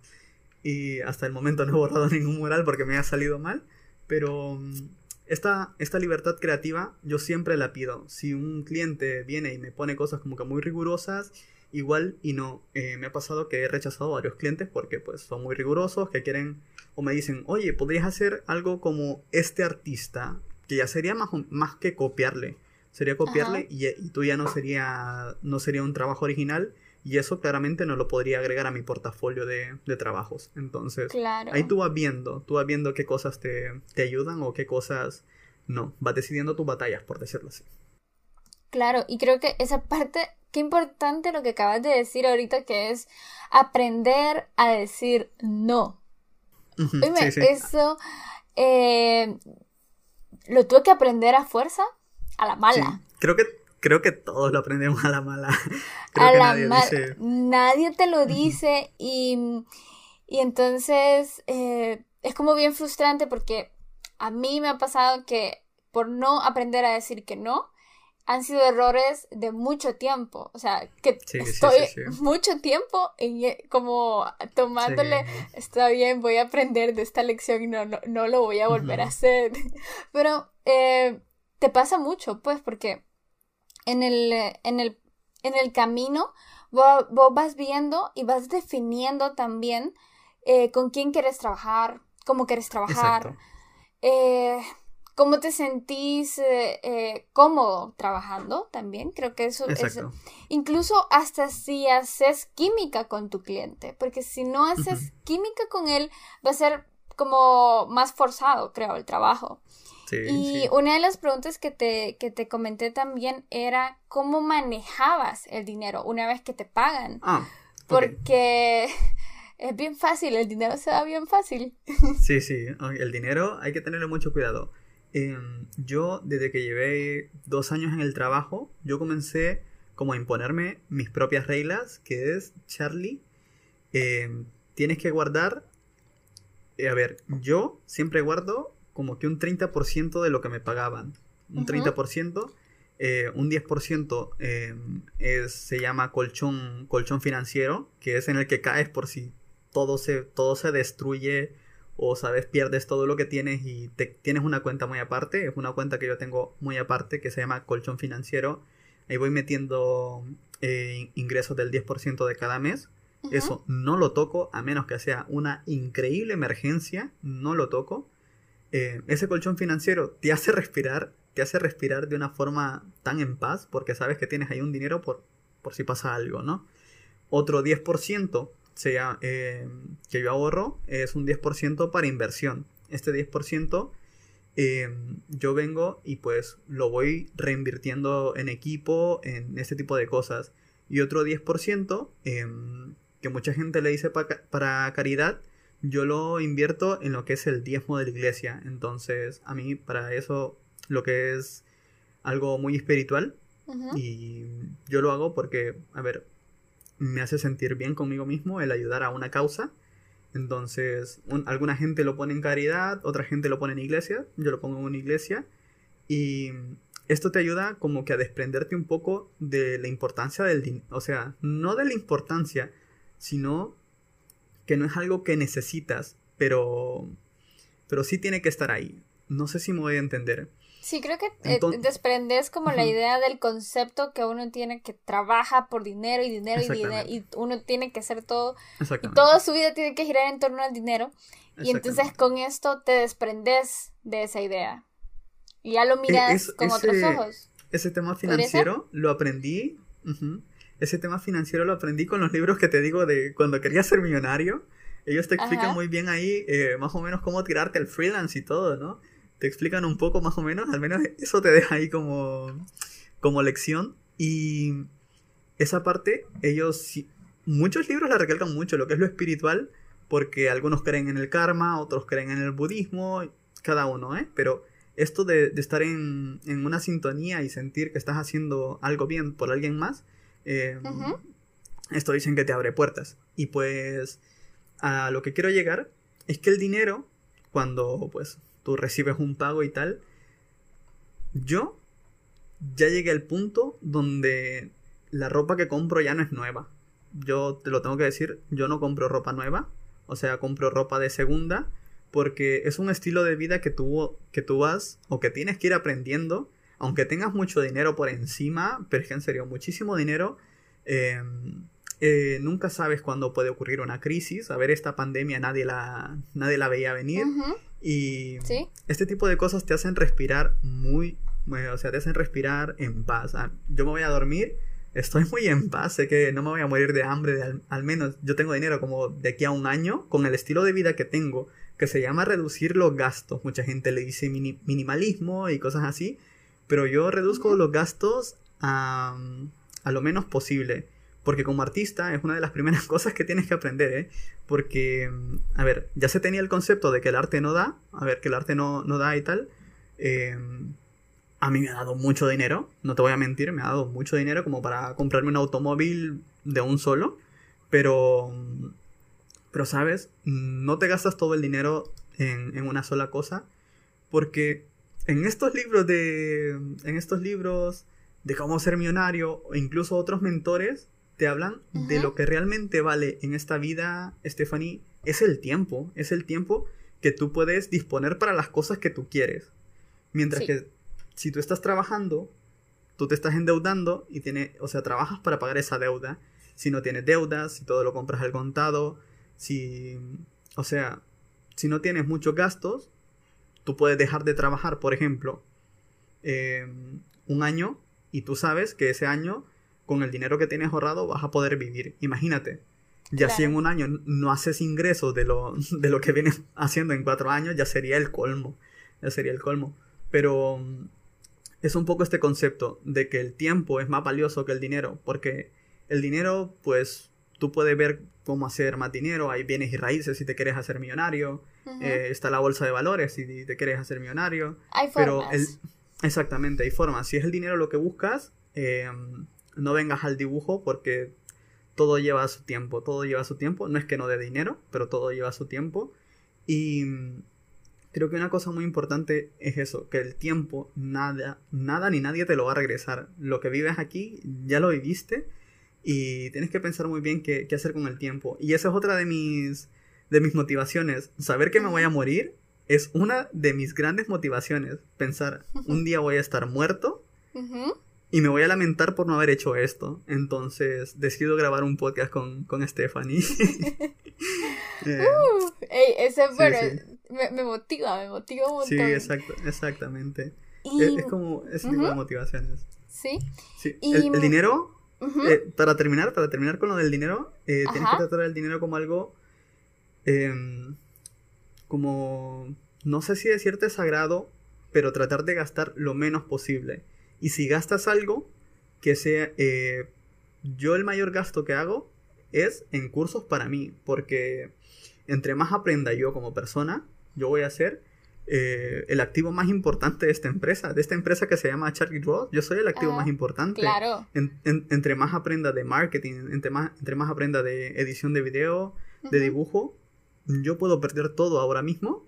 Y hasta el momento no he borrado ningún mural porque me ha salido mal. Pero mm, esta, esta libertad creativa yo siempre la pido. Si un cliente viene y me pone cosas como que muy rigurosas igual y no. Eh, me ha pasado que he rechazado a varios clientes porque pues son muy rigurosos, que quieren o me dicen, oye, podrías hacer algo como este artista, que ya sería más, más que copiarle. Sería copiarle y, tú ya no sería, no sería un trabajo original y eso claramente no lo podría agregar a mi portafolio de, trabajos. Entonces, ahí tú vas viendo, tú vas viendo qué cosas te, te ayudan o qué cosas no. Vas decidiendo tus batallas, por decirlo así. Claro, y creo que esa parte qué importante lo que acabas de decir ahorita, que es aprender a decir no. Eso eh, lo tuve que aprender a fuerza, a la mala. Creo que creo que todos lo aprendemos a la mala. a la nadie, nadie te lo dice y, y entonces eh, es como bien frustrante porque a mí me ha pasado que por no aprender a decir que no, han sido errores de mucho tiempo. O sea, que estoy mucho tiempo en, e, como tomándole, está bien, voy a aprender de esta lección y no, no, lo voy a volver a hacer. Pero eh, te pasa mucho, pues, porque en el, en el, en el camino vos, vas viendo y vas definiendo también eh, con quién quieres trabajar, cómo quieres trabajar. Eh, cómo te sentís eh, eh, cómodo trabajando también. Creo que eso es. Incluso hasta si haces química con tu cliente, porque si no haces química con él, va a ser como más forzado, creo, el trabajo. y una de las preguntas que te, que te comenté también era cómo manejabas el dinero una vez que te pagan. Ah, porque es bien fácil, el dinero se da bien fácil. Sí, sí, el dinero hay que tenerle mucho cuidado. Em, yo, desde que llevé dos años en el trabajo, yo comencé como a imponerme mis propias reglas, que es, Charlie, em, tienes que guardar, eh, a ver, yo siempre guardo como que un 30% de lo que me pagaban. Un 30%, eh, un 10% em, es, se llama colchón, colchón financiero, que es en el que caes por si todo se, todo se destruye o sabes pierdes todo lo que tienes y te, tienes una cuenta muy aparte, es una cuenta que yo tengo muy aparte que se llama colchón financiero, ahí voy metiendo eh, ingresos del 10% de cada mes, eso no lo toco a menos que sea una increíble emergencia, no lo toco. Eh, ese colchón financiero te hace respirar, te hace respirar de una forma tan en paz porque sabes que tienes ahí un dinero por, por si pasa algo, ¿no? Otro 10% sea, eh, que yo ahorro es un 10% para inversión. Este 10% eh, yo vengo y pues lo voy reinvirtiendo en equipo, en este tipo de cosas. Y otro 10% em, que mucha gente le dice para caridad, yo lo invierto en lo que es el diezmo de la iglesia. Entonces, a mí para eso lo que es algo muy espiritual. Y yo lo hago porque, a ver, me hace sentir bien conmigo mismo el ayudar a una causa. Entonces, alguna gente lo pone en caridad, otra gente lo pone en iglesia, yo lo pongo en una iglesia. Y esto te ayuda como que a desprenderte un poco de la importancia del dinero. O sea, no de la importancia, sino que no es algo que necesitas, pero, pero sí tiene que estar ahí. No sé si me voy a entender. Sí, creo que eh, desprendes como la idea del concepto que uno tiene que trabaja por dinero y dinero y dinero y uno tiene que hacer todo y toda su vida tiene que girar en torno al dinero y entonces con esto te desprendes de esa idea y ya lo e, miras con otros ojos. Ese tema financiero lo aprendí. Ese tema financiero lo aprendí con los libros que te digo de cuando quería ser millonario. Ellos te explican muy bien ahí eh, más o menos cómo tirarte al freelance y todo, ¿no? Te explican un poco más o menos, al menos eso te deja ahí como, como lección. Y esa parte, ellos, muchos libros la recalcan mucho, lo que es lo espiritual, porque algunos creen en el karma, otros creen en el budismo, cada uno, ¿eh? Pero esto de, estar en, una sintonía y sentir que estás haciendo algo bien por alguien más, eh, esto dicen que te abre puertas. Y pues a lo que quiero llegar es que el dinero, cuando pues tú recibes un pago y tal. Yo ya llegué al punto donde la ropa que compro ya no es nueva. Yo te lo tengo que decir, yo no compro ropa nueva, o sea, compro ropa de segunda porque es un estilo de vida que tú, que tú vas o que tienes que ir aprendiendo, aunque tengas mucho dinero por encima, pero es que en serio, muchísimo dinero, eh, eh, nunca sabes cuándo puede ocurrir una crisis. A ver, esta pandemia nadie la, nadie la veía venir. Y este tipo de cosas te hacen respirar muy, o sea, te hacen respirar en paz. Ah, yo me voy a dormir, estoy muy en paz, sé que no me voy a morir de hambre, al, menos yo tengo dinero como de aquí a un año, con el estilo de vida que tengo, que se llama reducir los gastos. Mucha gente le dice minimalismo y cosas así, pero yo reduzco los gastos a, a lo menos posible. Porque como artista es una de las primeras cosas que tienes que aprender, ¿eh? Porque, a ver, ya se tenía el concepto de que el arte no da, a ver, que el arte no, no da y tal. Eh, a mí me ha dado mucho dinero, no te voy a mentir, me ha dado mucho dinero como para comprarme un automóvil de un solo. Pero, pero sabes, no te gastas todo el dinero en, en una sola cosa. Porque en estos libros de. En estos libros de cómo ser millonario, o incluso otros mentores, te hablan de lo que realmente vale en esta vida, Stephanie, es el tiempo, es el tiempo que tú puedes disponer para las cosas que tú quieres. Mientras que si tú estás trabajando, tú te estás endeudando y tiene, o sea, trabajas para pagar esa deuda. Si no tienes deudas, si todo lo compras al contado, si, o sea, si no tienes muchos gastos, tú puedes dejar de trabajar, por ejemplo, em, un año y tú sabes que ese año con el dinero que tienes ahorrado vas a poder vivir. Imagínate. Ya si en un año no haces ingresos de lo, de lo que vienes haciendo en cuatro años, ya sería el colmo. Ya sería el colmo. Pero mm, es un poco este concepto de que el tiempo es más valioso que el dinero. Porque el dinero, pues, tú puedes ver cómo hacer más dinero. Hay bienes y raíces si te quieres hacer millonario. Eh, está la bolsa de valores si te quieres hacer millonario. Hay formas. Pero exactamente, hay formas. Si es el dinero lo que buscas, eh, no vengas al dibujo porque todo lleva su tiempo, todo lleva su tiempo. No es que no dé dinero, pero todo lleva su tiempo. Y creo que una cosa muy importante es eso, que el tiempo, nada, nada ni nadie te lo va a regresar. Lo que vives aquí, ya lo viviste y tienes que pensar muy bien qué, qué hacer con el tiempo. Y esa es otra de mis, de mis motivaciones. Saber que me voy a morir es una de mis grandes motivaciones. Pensar, un día voy a estar muerto y me voy a lamentar por no haber hecho esto. Entonces decido grabar un podcast con, con Stephanie. Eh, uh, ese, bueno, Me, motiva, me motiva un montón. Sí, exacto, exactamente. Es, como ese tipo de motivaciones. Sí. sí. El, dinero, eh, para terminar, para terminar con lo del dinero, eh, tienes que tratar el dinero como algo em, como, no sé si decirte sagrado, pero tratar de gastar lo menos posible. Y si gastas algo, que sea... Eh, yo el mayor gasto que hago es en cursos para mí, porque entre más aprenda yo como persona, yo voy a ser eh, el activo más importante de esta empresa, de esta empresa que se llama Charlie Roth. Yo soy el activo más importante. Claro. entre más aprenda de marketing, entre más, entre más aprenda de edición de video, de dibujo, yo puedo perder todo ahora mismo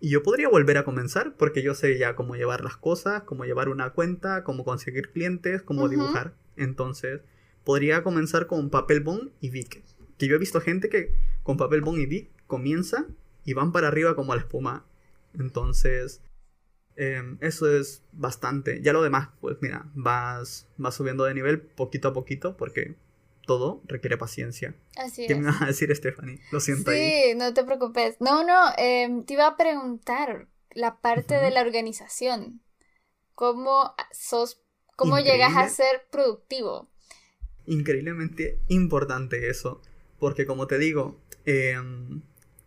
y yo podría volver a comenzar porque yo sé ya cómo llevar las cosas, cómo llevar una cuenta, cómo conseguir clientes, cómo dibujar. Entonces, podría comenzar con Papel Bond y Vic. Que yo he visto gente que con Papel Bond y Vic comienza y van para arriba como a la espuma entonces, em, eso es bastante. Ya lo demás, pues mira, vas, vas subiendo de nivel poquito a poquito porque todo requiere paciencia. Así ¿Qué me vas a decir, Stephanie? Lo siento. Sí, no te preocupes. No, no, em, te iba a preguntar la parte de la organización. ¿Cómo sos, cómo llegas a ser productivo? Increíblemente importante eso. Porque como te digo, eh,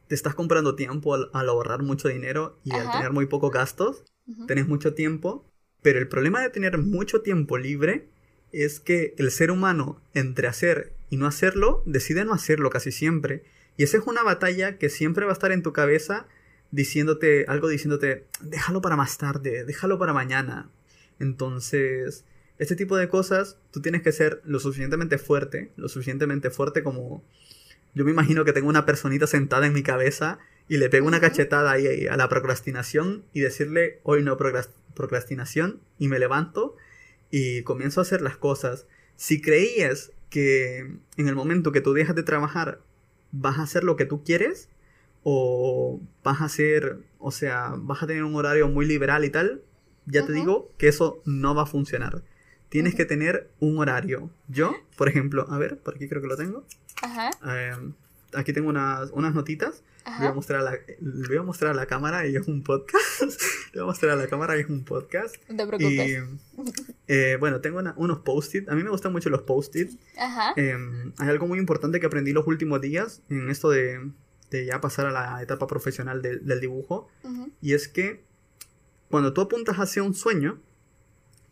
te estás comprando tiempo al, ahorrar mucho dinero y al tener muy pocos gastos, tenés mucho tiempo, pero el problema de tener mucho tiempo libre es que el ser humano entre hacer y no hacerlo decide no hacerlo casi siempre. Y esa es una batalla que siempre va a estar en tu cabeza diciéndote algo diciéndote, déjalo para más tarde, déjalo para mañana. Entonces, este tipo de cosas tú tienes que ser lo suficientemente fuerte, lo suficientemente fuerte como yo me imagino que tengo una personita sentada en mi cabeza y le pego una cachetada ahí a la procrastinación y decirle, hoy no procrastinación, y me levanto y comienzo a hacer las cosas. Si creías que en el momento que tú dejas de trabajar vas a hacer lo que tú quieres, o vas a hacer, o sea, vas a tener un horario muy liberal y tal, ya te digo que eso no va a funcionar. Tienes que tener un horario. Yo, por ejemplo, a ver, por aquí creo que lo tengo. Ajá. Em, aquí tengo unas, unas notitas. Voy a, mostrar a la, voy a mostrar a la cámara y es un podcast. voy a mostrar a la cámara y es un podcast. No te preocupes. Y, eh, bueno, tengo unos post-it. A mí me gustan mucho los post-it. Ajá. Em, hay algo muy importante que aprendí los últimos días en esto de, de ya pasar a la etapa profesional del dibujo. Y es que cuando tú apuntas hacia un sueño,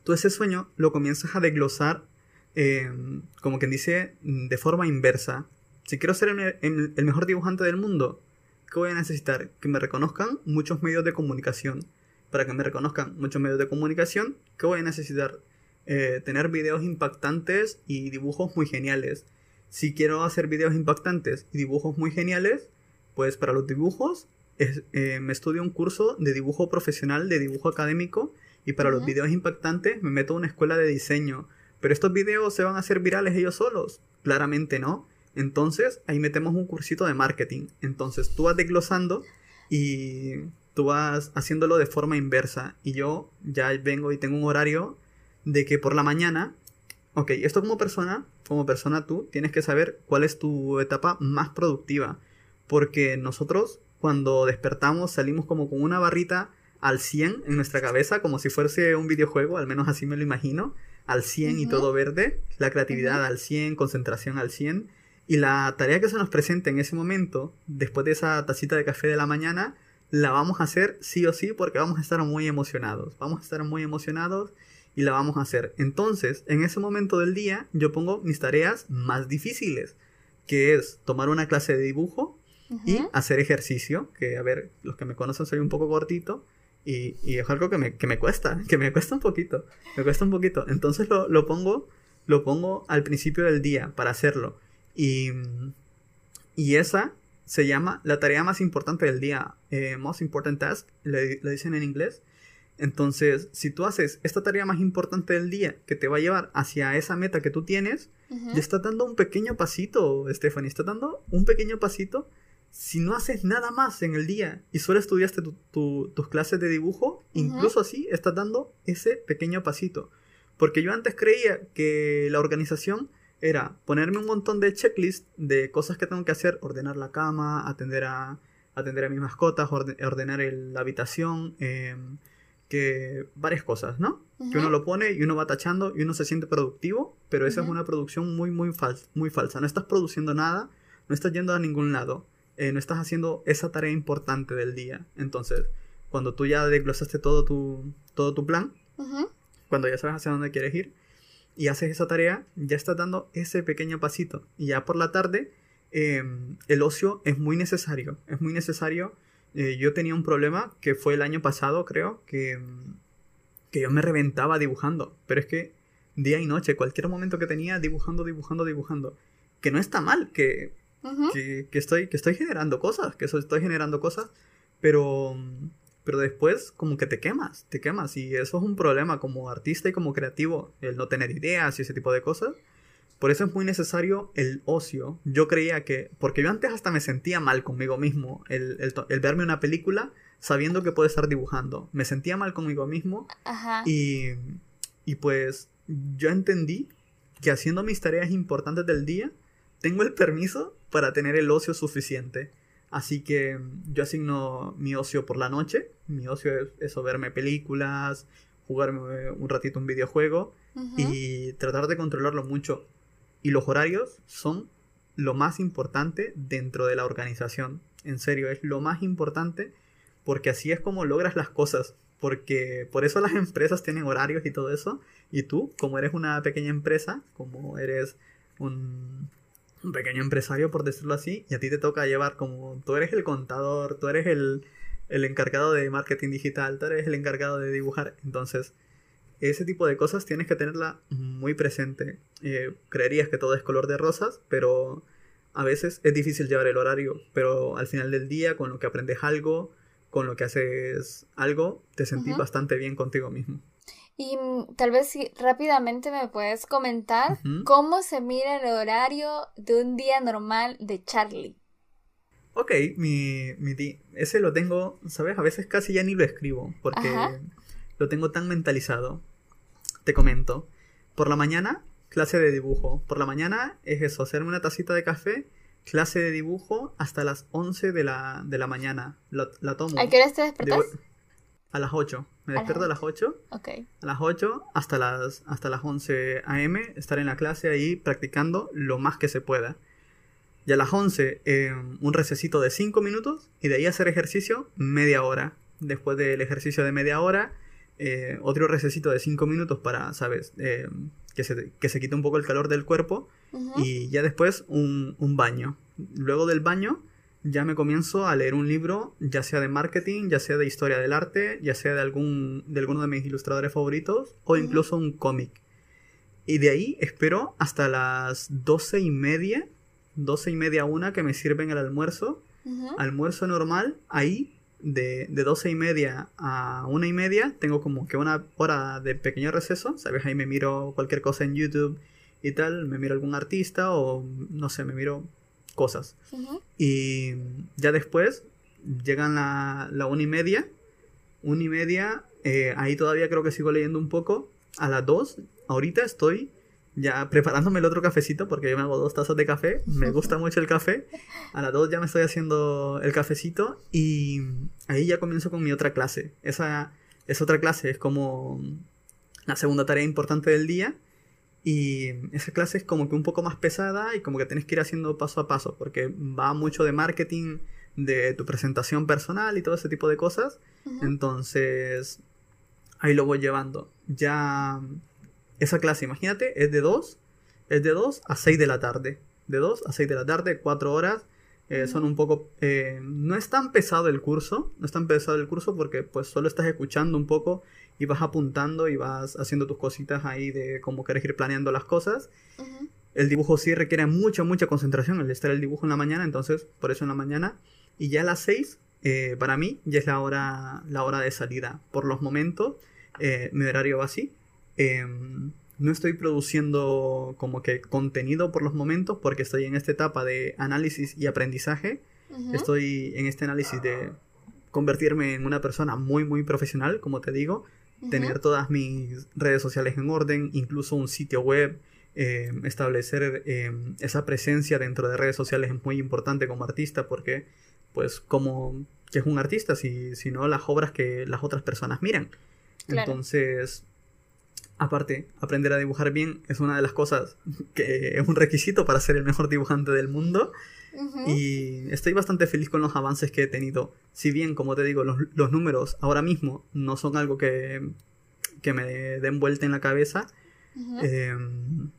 tú ese sueño lo comienzas a desglosar Em, como quien dice, de forma inversa. Si quiero ser el, mejor dibujante del mundo, ¿qué voy a necesitar? Que me reconozcan muchos medios de comunicación. Para que me reconozcan muchos medios de comunicación, ¿qué voy a necesitar? Eh, tener videos impactantes y dibujos muy geniales. Si quiero hacer videos impactantes y dibujos muy geniales, pues para los dibujos eh, me estudio un curso de dibujo profesional, de dibujo académico, y para los videos impactantes me meto a una escuela de diseño pero estos videos se van a hacer virales ellos solos. Claramente no. Entonces ahí metemos un cursito de marketing. Entonces tú vas desglosando y tú vas haciéndolo de forma inversa. Y yo ya vengo y tengo un horario de que por la mañana, ok, esto como persona, como persona tú tienes que saber cuál es tu etapa más productiva. Porque nosotros cuando despertamos salimos como con una barrita al 100 en nuestra cabeza, como si fuese un videojuego, al menos así me lo imagino al 100 y todo verde, la creatividad al 100, concentración al 100, y la tarea que se nos presente en ese momento, después de esa tacita de café de la mañana, la vamos a hacer sí o sí porque vamos a estar muy emocionados, vamos a estar muy emocionados y la vamos a hacer. Entonces, en ese momento del día, yo pongo mis tareas más difíciles, que es tomar una clase de dibujo y hacer ejercicio, que a ver, los que me conocen soy un poco cortito, y, es algo que me, que me, cuesta, que me cuesta un poquito, me cuesta un poquito. Entonces lo, lo, pongo, lo pongo al principio del día para hacerlo. Y, y esa se llama la tarea más importante del día, eh, most important task, le, le, dicen en inglés. Entonces, si tú haces esta tarea más importante del día que te va a llevar hacia esa meta que tú tienes, ya está dando un pequeño pasito, Stephanie, está dando un pequeño pasito si no haces nada más en el día y solo estudiaste tus clases de dibujo, incluso así estás dando ese pequeño pasito. Porque yo antes creía que la organización era ponerme un montón de checklists de cosas que tengo que hacer, ordenar la cama, atender a, atender a mis mascotas, ordenar la habitación, em, que varias cosas, ¿no? Que uno lo pone y uno va tachando y uno se siente productivo, pero esa es una producción muy, muy, muy falsa. No estás produciendo nada, no estás yendo a ningún lado. Eh, no estás haciendo esa tarea importante del día. Entonces, cuando tú ya desglosaste todo tu, todo tu plan, cuando ya sabes hacia dónde quieres ir y haces esa tarea, ya estás dando ese pequeño pasito. Y ya por la tarde, em, el ocio es muy necesario. Es muy necesario eh, yo tenía un problema que fue el año pasado, creo, que, que yo me reventaba dibujando. Pero es que día y noche, cualquier momento que tenía, dibujando, dibujando, dibujando. Que no está mal, que, que, estoy, que estoy generando cosas, que estoy generando cosas, pero, pero después como que te quemas, te quemas. Y eso es un problema como artista y como creativo, el no tener ideas y ese tipo de cosas. Por eso es muy necesario el ocio. Yo creía que, porque yo antes hasta me sentía mal conmigo mismo, el, el, verme una película sabiendo que puedo estar dibujando. Me sentía mal conmigo mismo Y, y pues yo entendí que haciendo mis tareas importantes del día, tengo el permiso para tener el ocio suficiente. Así que yo asigno mi ocio por la noche. Mi ocio es eso, verme películas, jugarme un ratito un videojuego y tratar de controlarlo mucho. Y los horarios son lo más importante dentro de la organización. En serio, es lo más importante porque así es como logras las cosas. Porque por eso las empresas tienen horarios y todo eso. Y tú, como eres una pequeña empresa, como eres un, un pequeño empresario, por decirlo así, y a ti te toca llevar como tú eres el contador, tú eres el, el encargado de marketing digital, tú eres el encargado de dibujar. Entonces, ese tipo de cosas tienes que tenerla muy presente. Eh, creerías que todo es color de rosas, pero a veces es difícil llevar el horario, pero al final del día, con lo que aprendes algo, con lo que haces algo, te sentís bastante bien contigo mismo. Y mm, tal vez si rápidamente me puedes comentar cómo se mira el horario de un día normal de Charlie. Ok, mi, mi ese lo tengo, ¿sabes? A veces casi ya ni lo escribo, porque lo tengo tan mentalizado te comento. Por la mañana, clase de dibujo. Por la mañana es eso, hacerme una tacita de café, clase de dibujo hasta las 11 de la, de la mañana. La, la tomo. ¿A qué hora te despertas? A las 8. Me despierto a las 8. Ok. A las 8 hasta las, hasta las 11 a.m. estar en la clase ahí practicando lo más que se pueda. Y a las 11 eh, un recesito de 5 minutos y de ahí hacer ejercicio media hora. Después del ejercicio de media hora eh, otro recesito de 5 minutos para, ¿sabes? Eh, que, se, que se quite un poco el calor del cuerpo y ya después un, baño. Luego del baño ya me comienzo a leer un libro, ya sea de marketing, ya sea de historia del arte, ya sea de, algún, de alguno de mis ilustradores favoritos o incluso un cómic. Y de ahí espero hasta las doce y media, doce y media una que me sirven el almuerzo. Almuerzo normal, ahí de, de 12 y media a una y media tengo como que una hora de pequeño receso, ¿sabes? Ahí me miro cualquier cosa en YouTube y tal, me miro algún artista o no sé, me miro cosas. Y ya después llegan la, la una y media, una y media, eh, ahí todavía creo que sigo leyendo un poco. A las dos, ahorita estoy ya preparándome el otro cafecito, porque yo me hago dos tazas de café, me gusta mucho el café. A las dos ya me estoy haciendo el cafecito y ahí ya comienzo con mi otra clase. Esa es otra clase, es como la segunda tarea importante del día. Y esa clase es como que un poco más pesada y como que tienes que ir haciendo paso a paso, porque va mucho de marketing, de tu presentación personal y todo ese tipo de cosas. Entonces, ahí lo voy llevando. Ya esa clase, imagínate, es de 2, es de 2 a 6 de la tarde. De 2 a 6 de la tarde, 4 horas. Eh, son un poco... Eh, no es tan pesado el curso, no es tan pesado el curso porque pues solo estás escuchando un poco y vas apuntando y vas haciendo tus cositas ahí de cómo quieres ir planeando las cosas. El dibujo sí requiere mucha, mucha concentración, el estar el dibujo en la mañana, entonces por eso en la mañana. Y ya a las 6, eh, para mí, ya es la hora, la hora de salida. Por los momentos, mi horario va así. No estoy produciendo como que contenido por los momentos porque estoy en esta etapa de análisis y aprendizaje. Estoy en este análisis de convertirme en una persona muy, muy profesional, como te digo. Tener todas mis redes sociales en orden, incluso un sitio web. Em, establecer em, esa presencia dentro de redes sociales es muy importante como artista porque, pues, como que es un artista, si, si no las obras que las otras personas miran. Entonces, Aparte, aprender a dibujar bien es una de las cosas que es un requisito para ser el mejor dibujante del mundo. Y estoy bastante feliz con los avances que he tenido. Si bien, como te digo, los, números ahora mismo no son algo que, que me den vuelta en la cabeza. Em,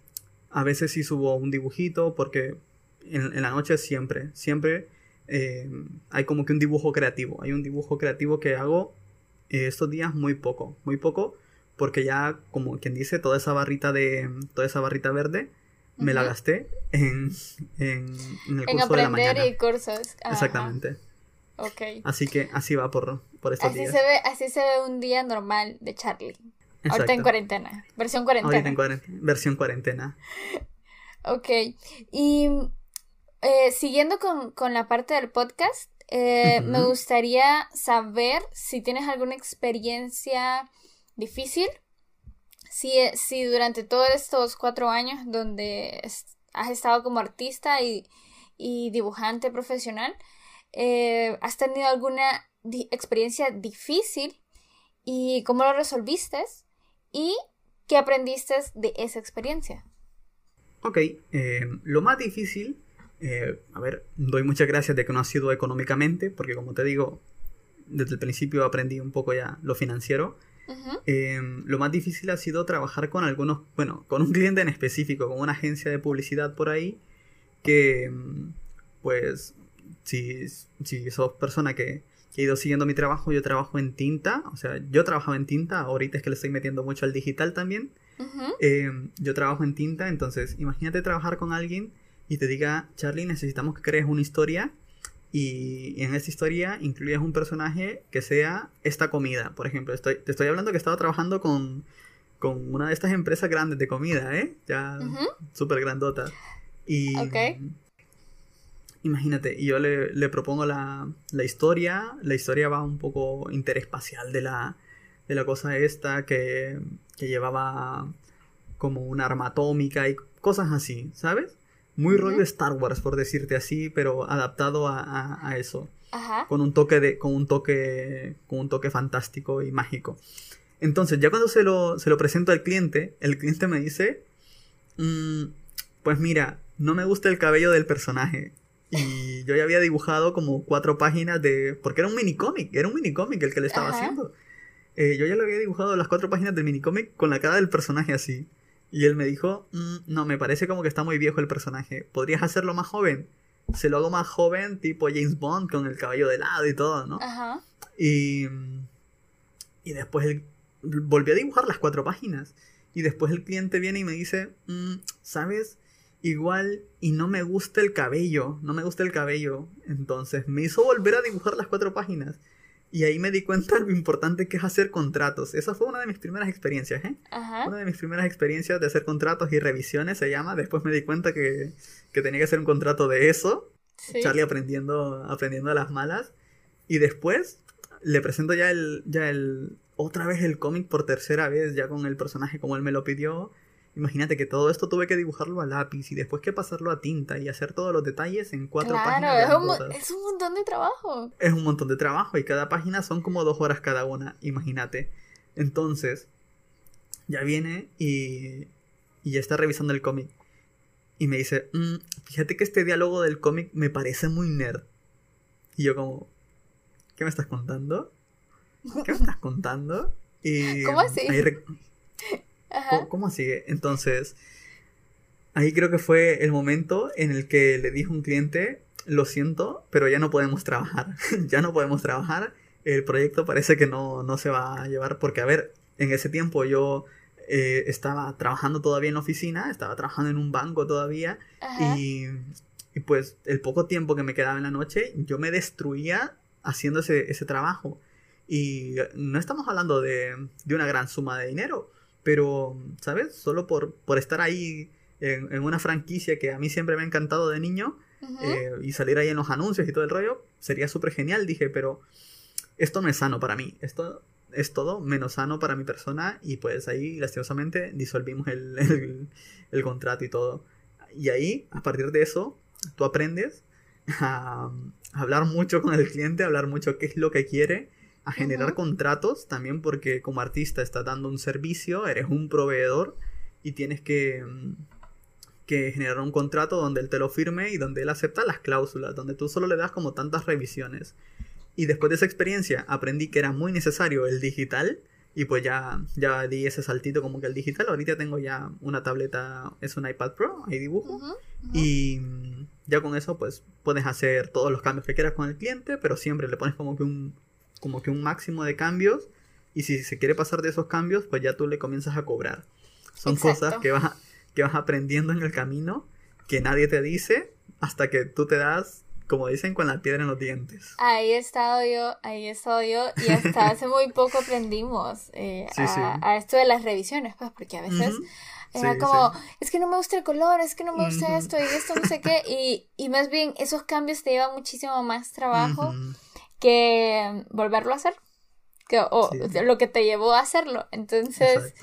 a veces sí subo un dibujito porque en, la noche siempre, siempre eh, hay como que un dibujo creativo. Hay un dibujo creativo que hago eh, estos días muy poco, muy poco, porque ya, como quien dice, toda esa barrita de, toda esa barrita verde me la gasté en, en, el curso de la mañana. y cursos. Exactamente. Ok. Así que así va por, por estos así Se ve, así se ve un día normal de Charlie. Ahorita en cuarentena. Versión cuarentena. Ahorita en cuarentena. Versión cuarentena. ok. Y eh, siguiendo con, la parte del podcast, eh, me gustaría saber si tienes alguna experiencia difícil. Si, si durante todos estos cuatro años donde has estado como artista y, dibujante profesional, eh, has tenido alguna experiencia difícil y cómo lo resolviste y qué aprendiste de esa experiencia. Ok, lo más difícil eh, a ver, doy muchas gracias de que no ha sido económicamente, porque como te digo, desde el principio aprendí un poco ya lo financiero. Em, lo más difícil ha sido trabajar con algunos, bueno, con un cliente en específico, con una agencia de publicidad por ahí, que em, pues si, si sos persona que, que, ha ido siguiendo mi trabajo, yo trabajo en tinta, o sea, yo trabajaba en tinta, ahorita es que le estoy metiendo mucho al digital también. Em, yo trabajo en tinta, entonces imagínate trabajar con alguien y te diga, Charlie, necesitamos que crees una historia y en esta historia incluyas un personaje que sea esta comida. Por ejemplo, estoy, te estoy hablando que estaba trabajando con, con una de estas empresas grandes de comida, ¿eh? Ya súper grandota. Y imagínate, yo le, le propongo la, la, historia. La historia va un poco interespacial de la, de la cosa esta que, que llevaba como una arma atómica y cosas así, ¿sabes? Muy rollo Star Wars, por decirte así, pero adaptado a, eso. Ajá. Con un toque de. con un toque. con un toque fantástico y mágico. Entonces, ya cuando se lo, se lo presento al cliente, el cliente me dice. Mm, pues mira, no me gusta el cabello del personaje. Y yo ya había dibujado como cuatro páginas de. Porque era un minicómic, era un minicómic el que le estaba haciendo. Eh, yo ya lo había dibujado las cuatro páginas del minicómic con la cara del personaje así. Y él me dijo, mm, no, me parece como que está muy viejo el personaje. ¿Podrías hacerlo más joven? Se lo hago más joven, tipo James Bond, con el cabello de lado y todo, ¿no? Ajá. Y, y después él volvió a dibujar las cuatro páginas. Y después el cliente viene y me dice, mm, ¿sabes? Igual y no me gusta el cabello, no me gusta el cabello. Entonces me hizo volver a dibujar las cuatro páginas. Y ahí me di cuenta lo importante que es hacer contratos. Esa fue una de mis primeras experiencias, ¿eh? Ajá. Una de mis primeras experiencias de hacer contratos y revisiones se llama. Después me di cuenta que, tenía que hacer un contrato de eso. Charlie aprendiendo, aprendiendo a las malas. Y después le presento ya el, ya el, otra vez el cómic por tercera vez, ya con el personaje como él me lo pidió. Imagínate que todo esto tuve que dibujarlo a lápiz y después que pasarlo a tinta y hacer todos los detalles en cuatro páginas. Claro, es un montón de trabajo. Es un montón de trabajo y cada página son como dos horas cada una, imagínate. Entonces, ya viene y, y ya está revisando el cómic. Y me dice, mm, fíjate que este diálogo del cómic me parece muy nerd. Y yo como, ¿qué me estás contando? ¿Qué me estás contando? Y ¿Cómo así? ¿Cómo, sigue? Entonces, ahí creo que fue el momento en el que le dijo un cliente, lo siento, pero ya no podemos trabajar, ya no podemos trabajar, el proyecto parece que no, no, se va a llevar porque, a ver, en ese tiempo yo eh, estaba trabajando todavía en la oficina, estaba trabajando en un banco todavía y, y, pues el poco tiempo que me quedaba en la noche yo me destruía haciendo ese, ese trabajo. Y no estamos hablando de, de una gran suma de dinero, pero, ¿sabes? Solo por, por estar ahí en, en, una franquicia que a mí siempre me ha encantado de niño eh, y salir ahí en los anuncios y todo el rollo, sería súper genial, dije, pero esto no es sano para mí, esto es todo menos sano para mi persona y pues ahí lastimosamente disolvimos el, el, el contrato y todo. Y ahí, a partir de eso, tú aprendes a hablar mucho con el cliente, a hablar mucho qué es lo que quiere a generar contratos también porque como artista estás dando un servicio, eres un proveedor y tienes que, mm, que generar un contrato donde él te lo firme y donde él acepta las cláusulas, donde tú solo le das como tantas revisiones. Y después de esa experiencia aprendí que era muy necesario el digital, Y pues ya, ya di ese saltito como que al digital. Ahorita tengo ya una tableta, es un iPad Pro, ahí dibujo. Y ya con eso pues puedes hacer todos los cambios que quieras con el cliente, pero siempre le pones como que un, como que un máximo de cambios. Y si se quiere pasar de esos cambios, pues ya tú le comienzas a cobrar. Son cosas que vas, que vas aprendiendo en el camino, que nadie te dice, hasta que tú te das como dicen, con la piedra en los dientes. Ahí he estado yo, ahí he estado yo, y hasta hace muy poco aprendimos eh, a, esto de las revisiones, pues, porque a veces era como, es que no me gusta el color, es que no me gusta esto y esto, no sé qué, y, y más bien esos cambios te llevan muchísimo más trabajo que volverlo a hacer, que, o lo que te llevó a hacerlo. Entonces,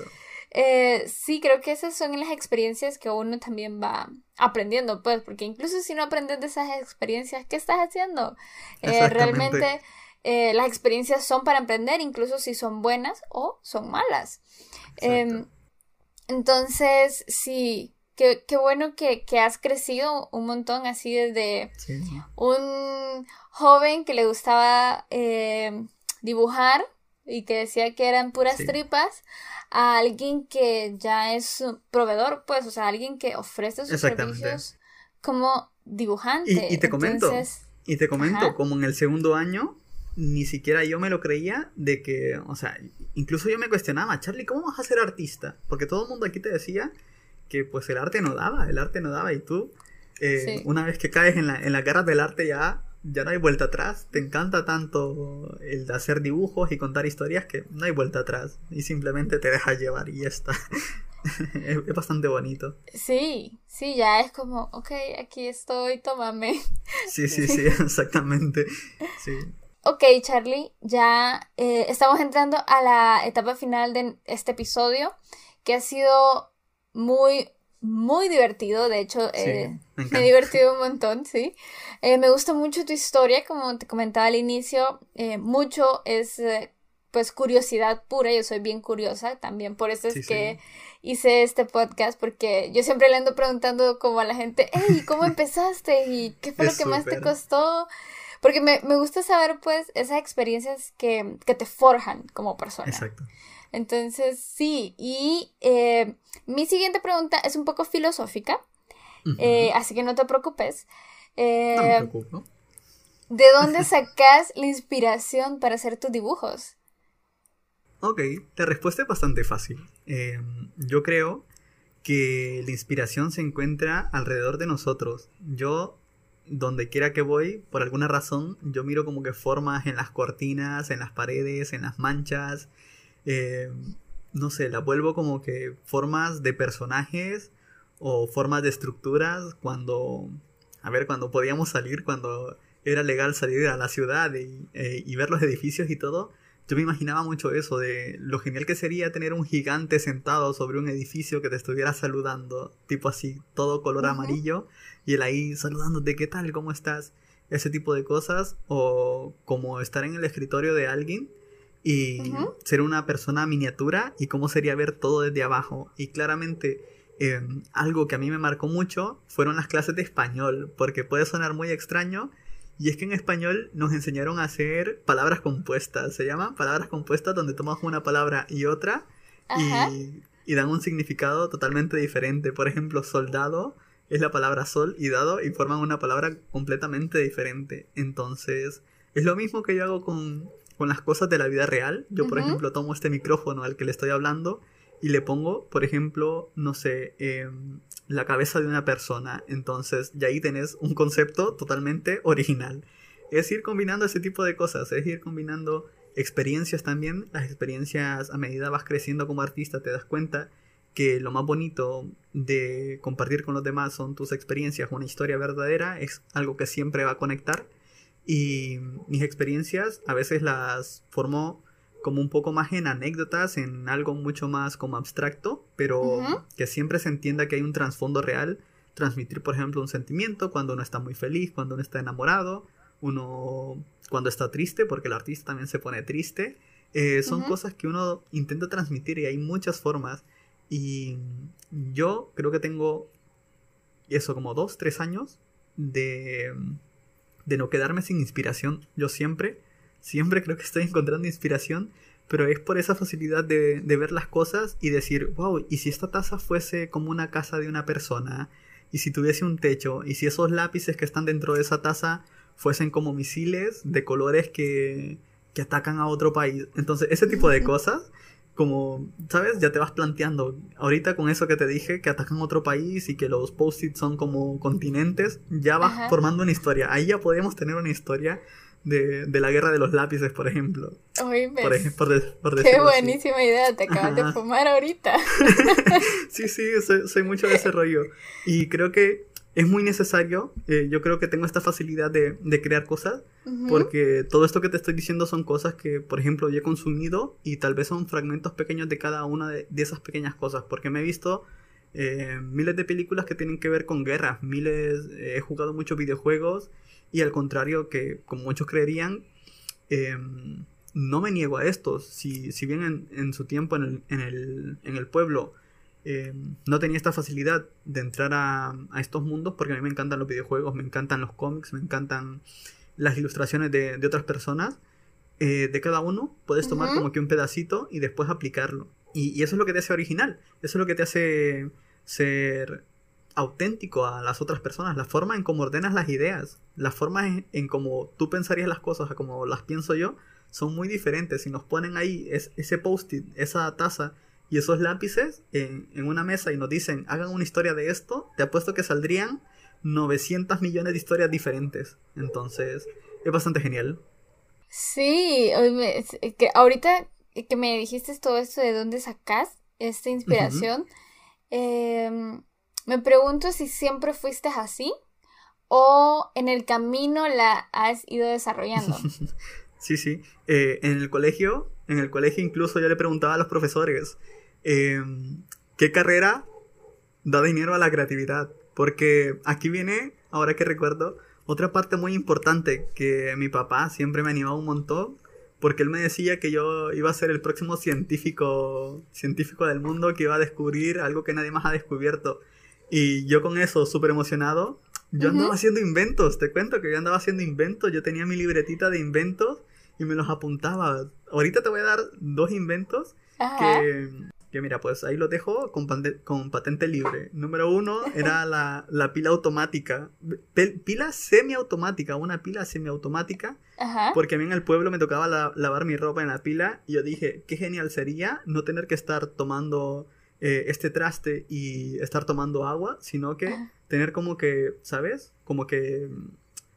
eh, sí, creo que esas son las experiencias que uno también va aprendiendo, pues, porque incluso si no aprendes de esas experiencias, ¿qué estás haciendo? Eh, realmente eh, las experiencias son para aprender, incluso si son buenas o son malas. Em, entonces, sí, qué, bueno que, has crecido un montón así desde un joven que le gustaba dibujar y que decía que eran puras tripas a alguien que ya es proveedor, pues, o sea, alguien que ofrece sus servicios como dibujante. Y, te comento, y te comento, como en el segundo año, ni siquiera yo me lo creía de que, o sea, incluso yo me cuestionaba, Charlie, ¿cómo vas a ser artista? Porque todo el mundo aquí te decía que pues el arte no daba, el arte no daba. Y tú, eh, una vez que caes en la, en la garra del arte ya ya no hay vuelta atrás. Te encanta tanto el hacer dibujos y contar historias que no hay vuelta atrás. Y simplemente te dejas llevar y ya está. es, bastante bonito. Sí, sí, ya es como, ok, aquí estoy, tómame. sí, sí, sí, exactamente. Sí. Ok, Charlie, ya eh, estamos entrando a la etapa final de este episodio, que ha sido muy, muy divertido, de hecho, eh, me, he divertido un montón, sí. Eh, me gusta mucho tu historia, como te comentaba al inicio, eh, mucho es pues curiosidad pura, yo soy bien curiosa también, por eso es que hice este podcast, porque yo siempre le ando preguntando como a la gente, hey, ¿cómo empezaste? ¿Y qué fue lo que más te costó? Porque me, me, gusta saber pues esas experiencias que, que te forjan como persona. Exacto. Entonces, sí, y eh, mi siguiente pregunta es un poco filosófica, eh, así que no te preocupes. Eh, no me preocupo. ¿De dónde sacas la inspiración para hacer tus dibujos? Ok, la respuesta es bastante fácil. Em, yo creo que la inspiración se encuentra alrededor de nosotros. Yo, donde quiera que voy, por alguna razón, yo miro como que formas en las cortinas, en las paredes, en las manchas, eh, no sé, la vuelvo como que formas de personajes o formas de estructuras cuando, a ver, cuando podíamos salir, cuando era legal salir a la ciudad y, eh, y ver los edificios y todo, yo me imaginaba mucho eso, de lo genial que sería tener un gigante sentado sobre un edificio que te estuviera saludando, tipo así, todo color amarillo, y él ahí saludándote, ¿qué tal? ¿Cómo estás? Ese tipo de cosas, o como estar en el escritorio de alguien y ser una persona miniatura y cómo sería ver todo desde abajo. Y claramente em, algo que a mí me marcó mucho fueron las clases de español, porque puede sonar muy extraño. Y es que en español nos enseñaron a hacer palabras compuestas. Se llaman palabras compuestas donde tomas una palabra y otra y, y, dan un significado totalmente diferente. Por ejemplo, soldado es la palabra sol y dado y forman una palabra completamente diferente. Entonces, es lo mismo que yo hago con, con las cosas de la vida real. Yo, por ejemplo, tomo este micrófono al que le estoy hablando y le pongo, por ejemplo, no sé, em, la cabeza de una persona. Entonces, ya ahí tenés un concepto totalmente original. Es ir combinando ese tipo de cosas, es ir combinando experiencias también. Las experiencias, a medida vas creciendo como artista, te das cuenta que lo más bonito de compartir con los demás son tus experiencias, una historia verdadera, es algo que siempre va a conectar y mis experiencias a veces las formo como un poco más en anécdotas, en algo mucho más como abstracto, pero que siempre se entienda que hay un trasfondo real. Transmitir, por ejemplo, un sentimiento cuando uno está muy feliz, cuando uno está enamorado, uno cuando está triste, porque el artista también se pone triste. Eh, son cosas que uno intenta transmitir y hay muchas formas. Y yo creo que tengo eso como dos, tres años de de no quedarme sin inspiración. Yo siempre, siempre creo que estoy encontrando inspiración, pero es por esa facilidad de, de ver las cosas y decir, wow, ¿y si esta taza fuese como una casa de una persona? ¿Y si tuviese un techo? ¿Y si esos lápices que están dentro de esa taza fuesen como misiles de colores que, que atacan a otro país? Entonces, ese tipo de cosas como, ¿sabes? Ya te vas planteando. Ahorita con eso que te dije, que atacan otro país y que los post-its son como continentes, ya vas formando una historia. Ahí ya podemos tener una historia de, de, la guerra de los lápices, por ejemplo. por, Qué buenísima idea, te acabas de fumar ahorita. sí, sí, soy, mucho de ese rollo. Y creo que es muy necesario. Eh, yo creo que tengo esta facilidad de, de crear cosas, porque todo esto que te estoy diciendo son cosas que, por ejemplo, yo he consumido y tal vez son fragmentos pequeños de cada una de, de esas pequeñas cosas, porque me he visto eh, miles de películas que tienen que ver con guerras, miles, eh, he jugado muchos videojuegos y al contrario que, como muchos creerían, em, no me niego a esto. Si, si bien en, en su tiempo en el, en el, en el pueblo eh, no tenía esta facilidad de entrar a, estos mundos porque a mí me encantan los videojuegos, me encantan los cómics, me encantan las ilustraciones de, otras personas. Eh, de cada uno puedes tomar como que un pedacito y después aplicarlo. Y, eso es lo que te hace original, eso es lo que te hace ser auténtico a las otras personas, la forma en cómo ordenas las ideas, la forma en, en cómo tú pensarías las cosas a como las pienso yo, son muy diferentes. Si nos ponen ahí ese post-it, esa taza, y esos lápices en, una mesa y nos dicen, hagan una historia de esto, te apuesto que saldrían 900 millones de historias diferentes. Entonces, es bastante genial. Sí, que ahorita que me dijiste todo esto de dónde sacas esta inspiración, em, me pregunto si siempre fuiste así o en el camino la has ido desarrollando. sí, sí. Eh, en el colegio, en el colegio incluso yo le preguntaba a los profesores, Em, ¿qué carrera da dinero a la creatividad? Porque aquí viene, ahora que recuerdo, otra parte muy importante que mi papá siempre me animaba un montón, porque él me decía que yo iba a ser el próximo científico, científico del mundo, que iba a descubrir algo que nadie más ha descubierto. Y yo con eso, súper emocionado, yo andaba haciendo inventos, te cuento que yo andaba haciendo inventos, yo tenía mi libretita de inventos y me los apuntaba. Ahorita te voy a dar dos inventos que, que mira, pues ahí lo dejo con, con patente libre. Número uno era la, la pila automática. pila semiautomática, una pila semiautomática. Porque a mí en el pueblo me tocaba lavar mi ropa en la pila. Y yo dije, qué genial sería no tener que estar tomando eh, este traste y estar tomando agua, sino que tener como que, ¿sabes? Como que mm,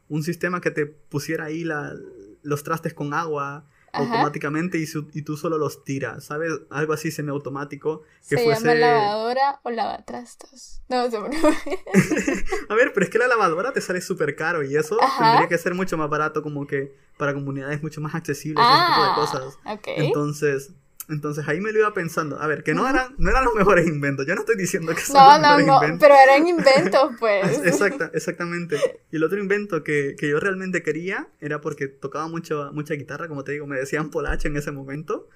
un sistema que te pusiera ahí la, los trastes con agua automáticamente y, y, tú solo los tiras, ¿sabes? Algo así semiautomático. Que ¿Se llama lavadora o lavatrastos? No, se A ver, pero es que la lavadora te sale súper caro y eso tendría que ser mucho más barato como que para comunidades mucho más accesibles, ese tipo de ah, cosas. Entonces, entonces ahí me lo iba pensando. A ver, que no eran, no eran los mejores inventos. Yo no estoy diciendo que son no, los mejores no, no, pero eran inventos, pues. Exacta, exactamente. Y el otro invento que, que, yo realmente quería era porque tocaba mucho, mucha guitarra, como te digo, me decían Polache en ese momento.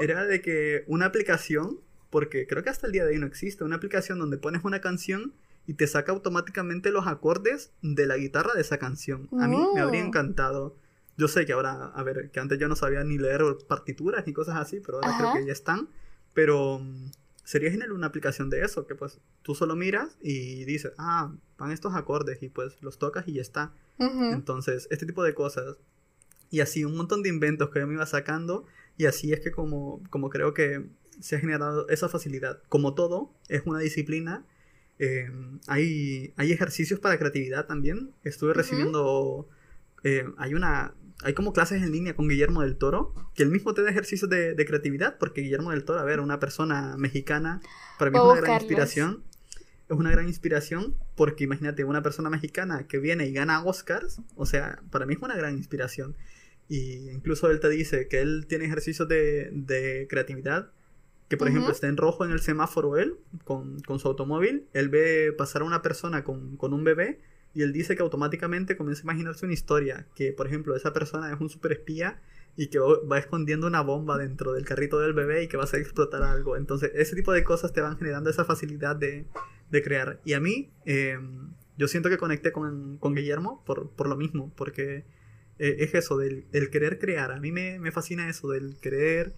Era de que una aplicación, porque creo que hasta el día de hoy no existe, una aplicación donde pones una canción y te saca automáticamente los acordes de la guitarra de esa canción. A mí me habría mm. encantado yo sé que ahora, a ver, que antes yo no sabía ni leer partituras ni cosas así, pero ahora creo que ya están. Pero mm, sería genial una aplicación de eso, que pues tú solo miras y dices, ah, van estos acordes y pues los tocas y ya está. Entonces, este tipo de cosas. Y así, un montón de inventos que yo me iba sacando y así es que como, como creo que se ha generado esa facilidad. Como todo, es una disciplina. Eh, hay, hay ejercicios para creatividad también. Estuve recibiendo... Eh, hay una hay como clases en línea con Guillermo del Toro, que él mismo te da ejercicios de, creatividad, porque Guillermo del Toro, a ver, una persona mexicana, para mí es una gran inspiración. Es una gran inspiración porque imagínate, una persona mexicana que viene y gana Oscars, o sea, para mí es una gran inspiración. Y incluso él te dice que él tiene ejercicios de, creatividad, que por ejemplo está en rojo en el semáforo él, con, su automóvil, él ve pasar a una persona con, con un bebé y él dice que automáticamente comienza a imaginarse una historia, que por ejemplo esa persona es un super espía y que va escondiendo una bomba dentro del carrito del bebé y que va a explotar algo. Entonces ese tipo de cosas te van generando esa facilidad de, de crear. Y a mí, eh, yo siento que conecté con, con Guillermo por, por, lo mismo, porque eh, es eso, del, querer crear. A mí me, me, fascina eso, del querer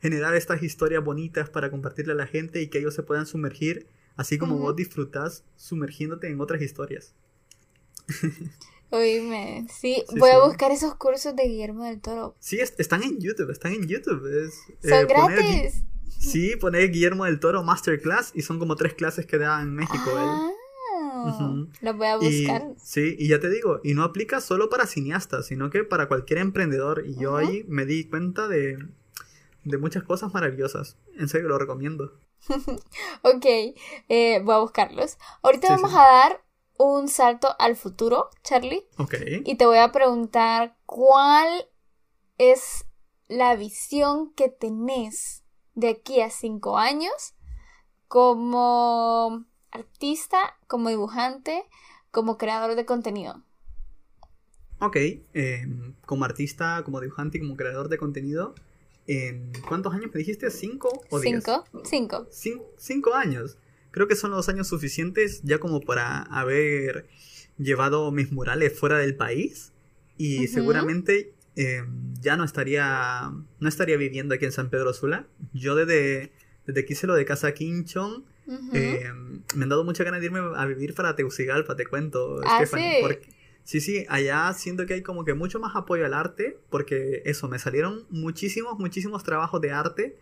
generar estas historias bonitas para compartirle a la gente y que ellos se puedan sumergir, así como vos disfrutás sumergiéndote en otras historias. Oíme, sí, voy a buscar esos cursos de Guillermo del Toro. Sí, están en YouTube, están en YouTube. Es, Son eh, gratis. sí, poner Guillermo del Toro Masterclass y son como tres clases que da en México. Ah, Los voy a buscar. sí, y ya te digo, y no aplica solo para cineastas, sino que para cualquier emprendedor. Y yo ahí me di cuenta de, de muchas cosas maravillosas. En serio, lo recomiendo. ok, eh, voy a buscarlos. Ahorita vamos a dar un salto al futuro, Charlie. Ok. Y te voy a preguntar cuál es la visión que tenés de aquí a cinco años como artista, como dibujante, como creador de contenido. Ok, em, como artista, como dibujante y como creador de contenido, ¿en ¿cuántos años me dijiste? ¿Cinco o diez? Cinco, cinco. cinco años creo que son los años suficientes ya como para haber llevado mis murales fuera del país y seguramente em, ya no estaría no estaría viviendo aquí en San Pedro Sula. Yo desde, desde que hice lo de Casa Quinchón em, me han dado mucha ganas de irme a vivir para Teucigalpa, te cuento, ¿Ah, Sí? Sí, sí, allá siento que hay como que mucho más apoyo al arte porque eso, me salieron muchísimos, muchísimos trabajos de arte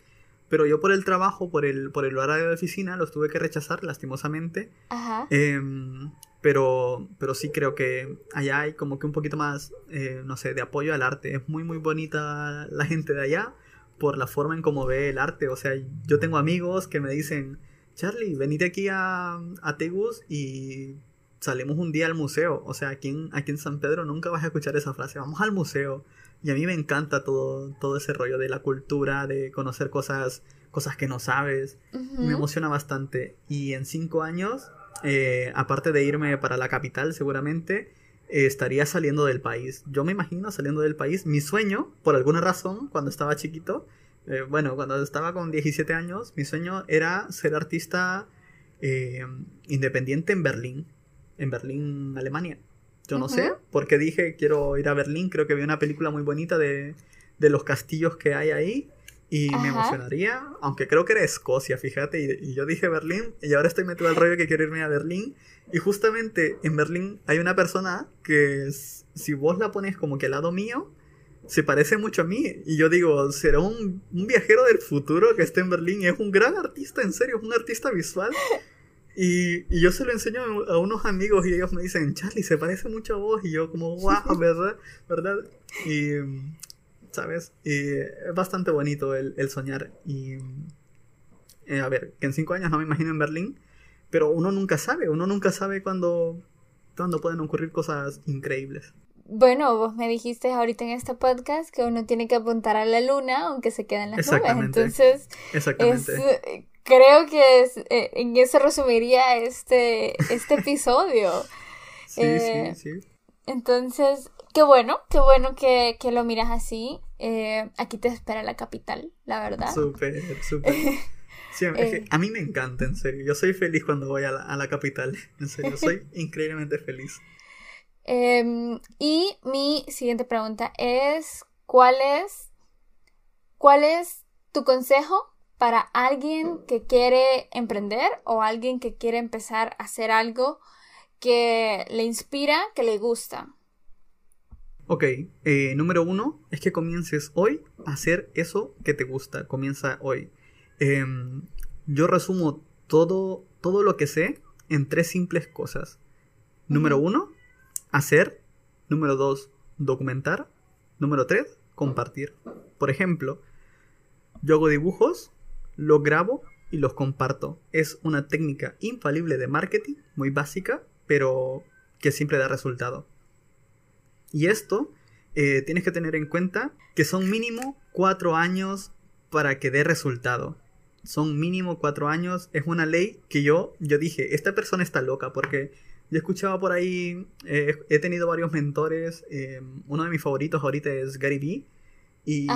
pero yo por el trabajo, por el, por el horario de oficina, los tuve que rechazar, lastimosamente. Ajá. Em, pero, pero sí creo que allá hay como que un poquito más, eh, no sé, de apoyo al arte. Es muy, muy bonita la gente de allá por la forma en cómo ve el arte. O sea, yo tengo amigos que me dicen, Charlie, venite aquí a, a Tegus y salimos un día al museo. O sea, aquí en, aquí en San Pedro nunca vas a escuchar esa frase, vamos al museo. Y a mí me encanta todo, todo ese rollo de la cultura, de conocer cosas, cosas que no sabes. Me emociona bastante. Y en cinco años, eh, aparte de irme para la capital seguramente, eh, estaría saliendo del país. Yo me imagino saliendo del país. Mi sueño, por alguna razón, cuando estaba chiquito, eh, bueno, cuando estaba con 17 años, mi sueño era ser artista independiente en Berlín, en Berlín, Alemania. Yo no sé, porque dije quiero ir a Berlín, creo que vi una película muy bonita de, los castillos que hay ahí y me emocionaría, aunque creo que era Escocia, fíjate, y, yo dije Berlín y ahora estoy metido al rollo que quiero irme a Berlín y justamente en Berlín hay una persona que si vos la pones como que al lado mío, se parece mucho a mí y yo digo, será un, un viajero del futuro que esté en Berlín y es un gran artista, en serio, es un artista visual y, yo se lo enseño a unos amigos y ellos me dicen, Charlie, se parece mucho a vos. Y yo como, wow, ¿verdad? ¿verdad? Y, ¿sabes? Y es bastante bonito el, soñar. Y, eh, a ver, que en cinco años no me imagino en Berlín, pero uno nunca sabe, uno nunca sabe cuándo, cuándo pueden ocurrir cosas increíbles. Bueno, vos me dijiste ahorita en este podcast que uno tiene que apuntar a la luna aunque se quede en las nubes. Entonces, Exactamente creo que eh, en eso resumiría este, este episodio. sí, sí, eh, sí. Entonces, qué bueno, qué bueno que, lo miras así. Eh, aquí te espera la capital, la verdad. Súper, súper. Sí, a mí me encanta, en serio. Yo soy feliz cuando voy a la, capital. En serio, soy increíblemente feliz. Em, y mi siguiente pregunta es, ¿cuál es, cuál es tu consejo para alguien que quiere emprender o alguien que quiere empezar a hacer algo que le inspira, que le gusta? Ok, eh, número uno es que comiences hoy a hacer eso que te gusta. Comienza hoy. Em, yo resumo todo, todo lo que sé en tres simples cosas. Número uno, hacer. Número dos, documentar. Número tres, compartir. Por ejemplo, yo hago dibujos lo grabo y los comparto. Es una técnica infalible de marketing, muy básica, pero que siempre da resultado. Y esto eh, tienes que tener en cuenta que son mínimo cuatro años para que dé resultado. Son mínimo cuatro años. Es una ley que yo, yo dije, esta persona está loca porque yo escuchaba por ahí, eh, he tenido varios mentores. Eh, uno de mis favoritos ahorita es Gary Vee y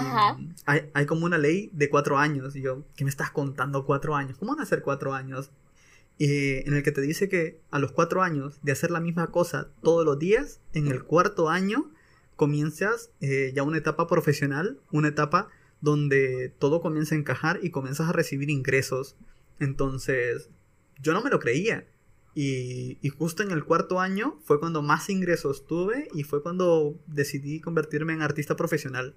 hay, hay, como una ley de cuatro años. Y yo, ¿qué me estás contando cuatro años? ¿Cómo van a ser cuatro años? en el que te dice que a los cuatro años de hacer la misma cosa todos los días, en el cuarto año comienzas eh, ya una etapa profesional, una etapa donde todo comienza a encajar y comienzas a recibir ingresos. Entonces, yo no me lo creía. Y, y, justo en el cuarto año fue cuando más ingresos tuve y fue cuando decidí convertirme en artista profesional.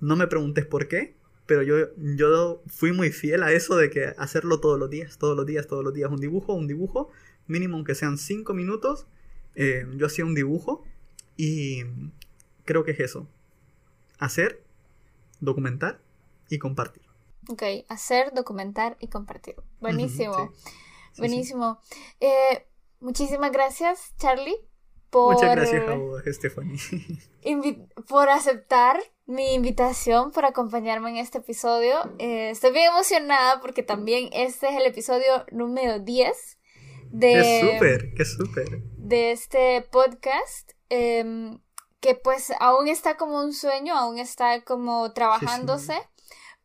No me preguntes por qué, pero yo, yo fui muy fiel a eso de que hacerlo todos los días, todos los días, todos los días, un dibujo, un dibujo, mínimo aunque sean cinco minutos, eh, yo hacía un dibujo y creo que es eso, hacer, documentar y compartir. Ok, hacer, documentar y compartir. Buenísimo. Buenísimo. Eh, muchísimas gracias, Charlie, por... Muchas gracias a vos, Stephanie. por aceptar mi invitación, por acompañarme en este episodio. Eh, estoy bien emocionada porque también este es el episodio número 10 de... ¡Qué súper! ¡Qué súper! De este podcast. Em, que pues aún está como un sueño, aún está como trabajándose,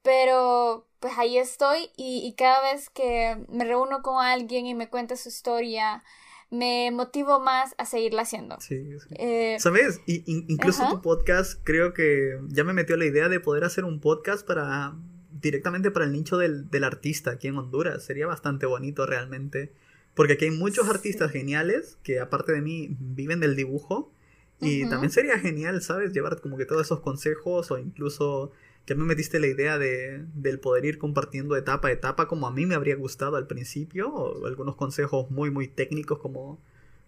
pero pues ahí estoy y, cada vez que me reúno con alguien y me cuenta su historia, me motivo más a seguirla haciendo. Sí, sí. Eh, ¿Sabes? incluso tu podcast, creo que ya me metió la idea de poder hacer un podcast para directamente para el nicho del, del artista aquí en Honduras. Sería bastante bonito realmente. Porque aquí hay muchos artistas geniales que aparte de mí viven del dibujo y también sería genial, ¿sabes? Llevar como que todos esos consejos o incluso que me metiste la idea de, del poder ir compartiendo etapa a etapa como a mí me habría gustado al principio, o algunos consejos muy, muy técnicos como,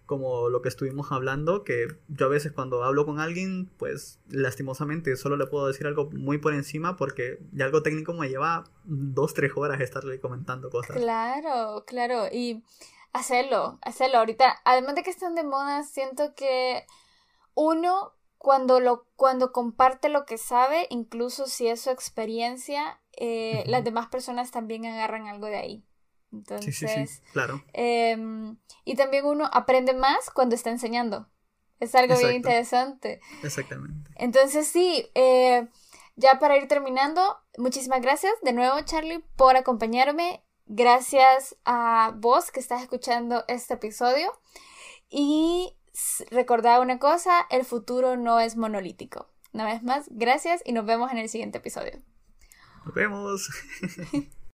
como lo que estuvimos hablando, que yo a veces cuando hablo con alguien, pues lastimosamente solo le puedo decir algo muy por encima porque ya algo técnico me lleva dos, tres horas estarle comentando cosas. Claro, claro, y hacerlo, hacerlo. Ahorita, además de que están de moda, siento que uno cuando lo cuando comparte lo que sabe, incluso si es su experiencia, eh, las demás personas también agarran algo de ahí. Entonces, sí, sí, sí, claro. Em, y también uno aprende más cuando está enseñando. Es algo bien interesante. Exactamente. Entonces, sí, eh, ya para ir terminando, muchísimas gracias de nuevo, Charlie, por acompañarme. Gracias a vos que estás escuchando este episodio. Y recordad una cosa, el futuro no es monolítico. Una vez más, gracias y nos vemos en el siguiente episodio. Nos vemos.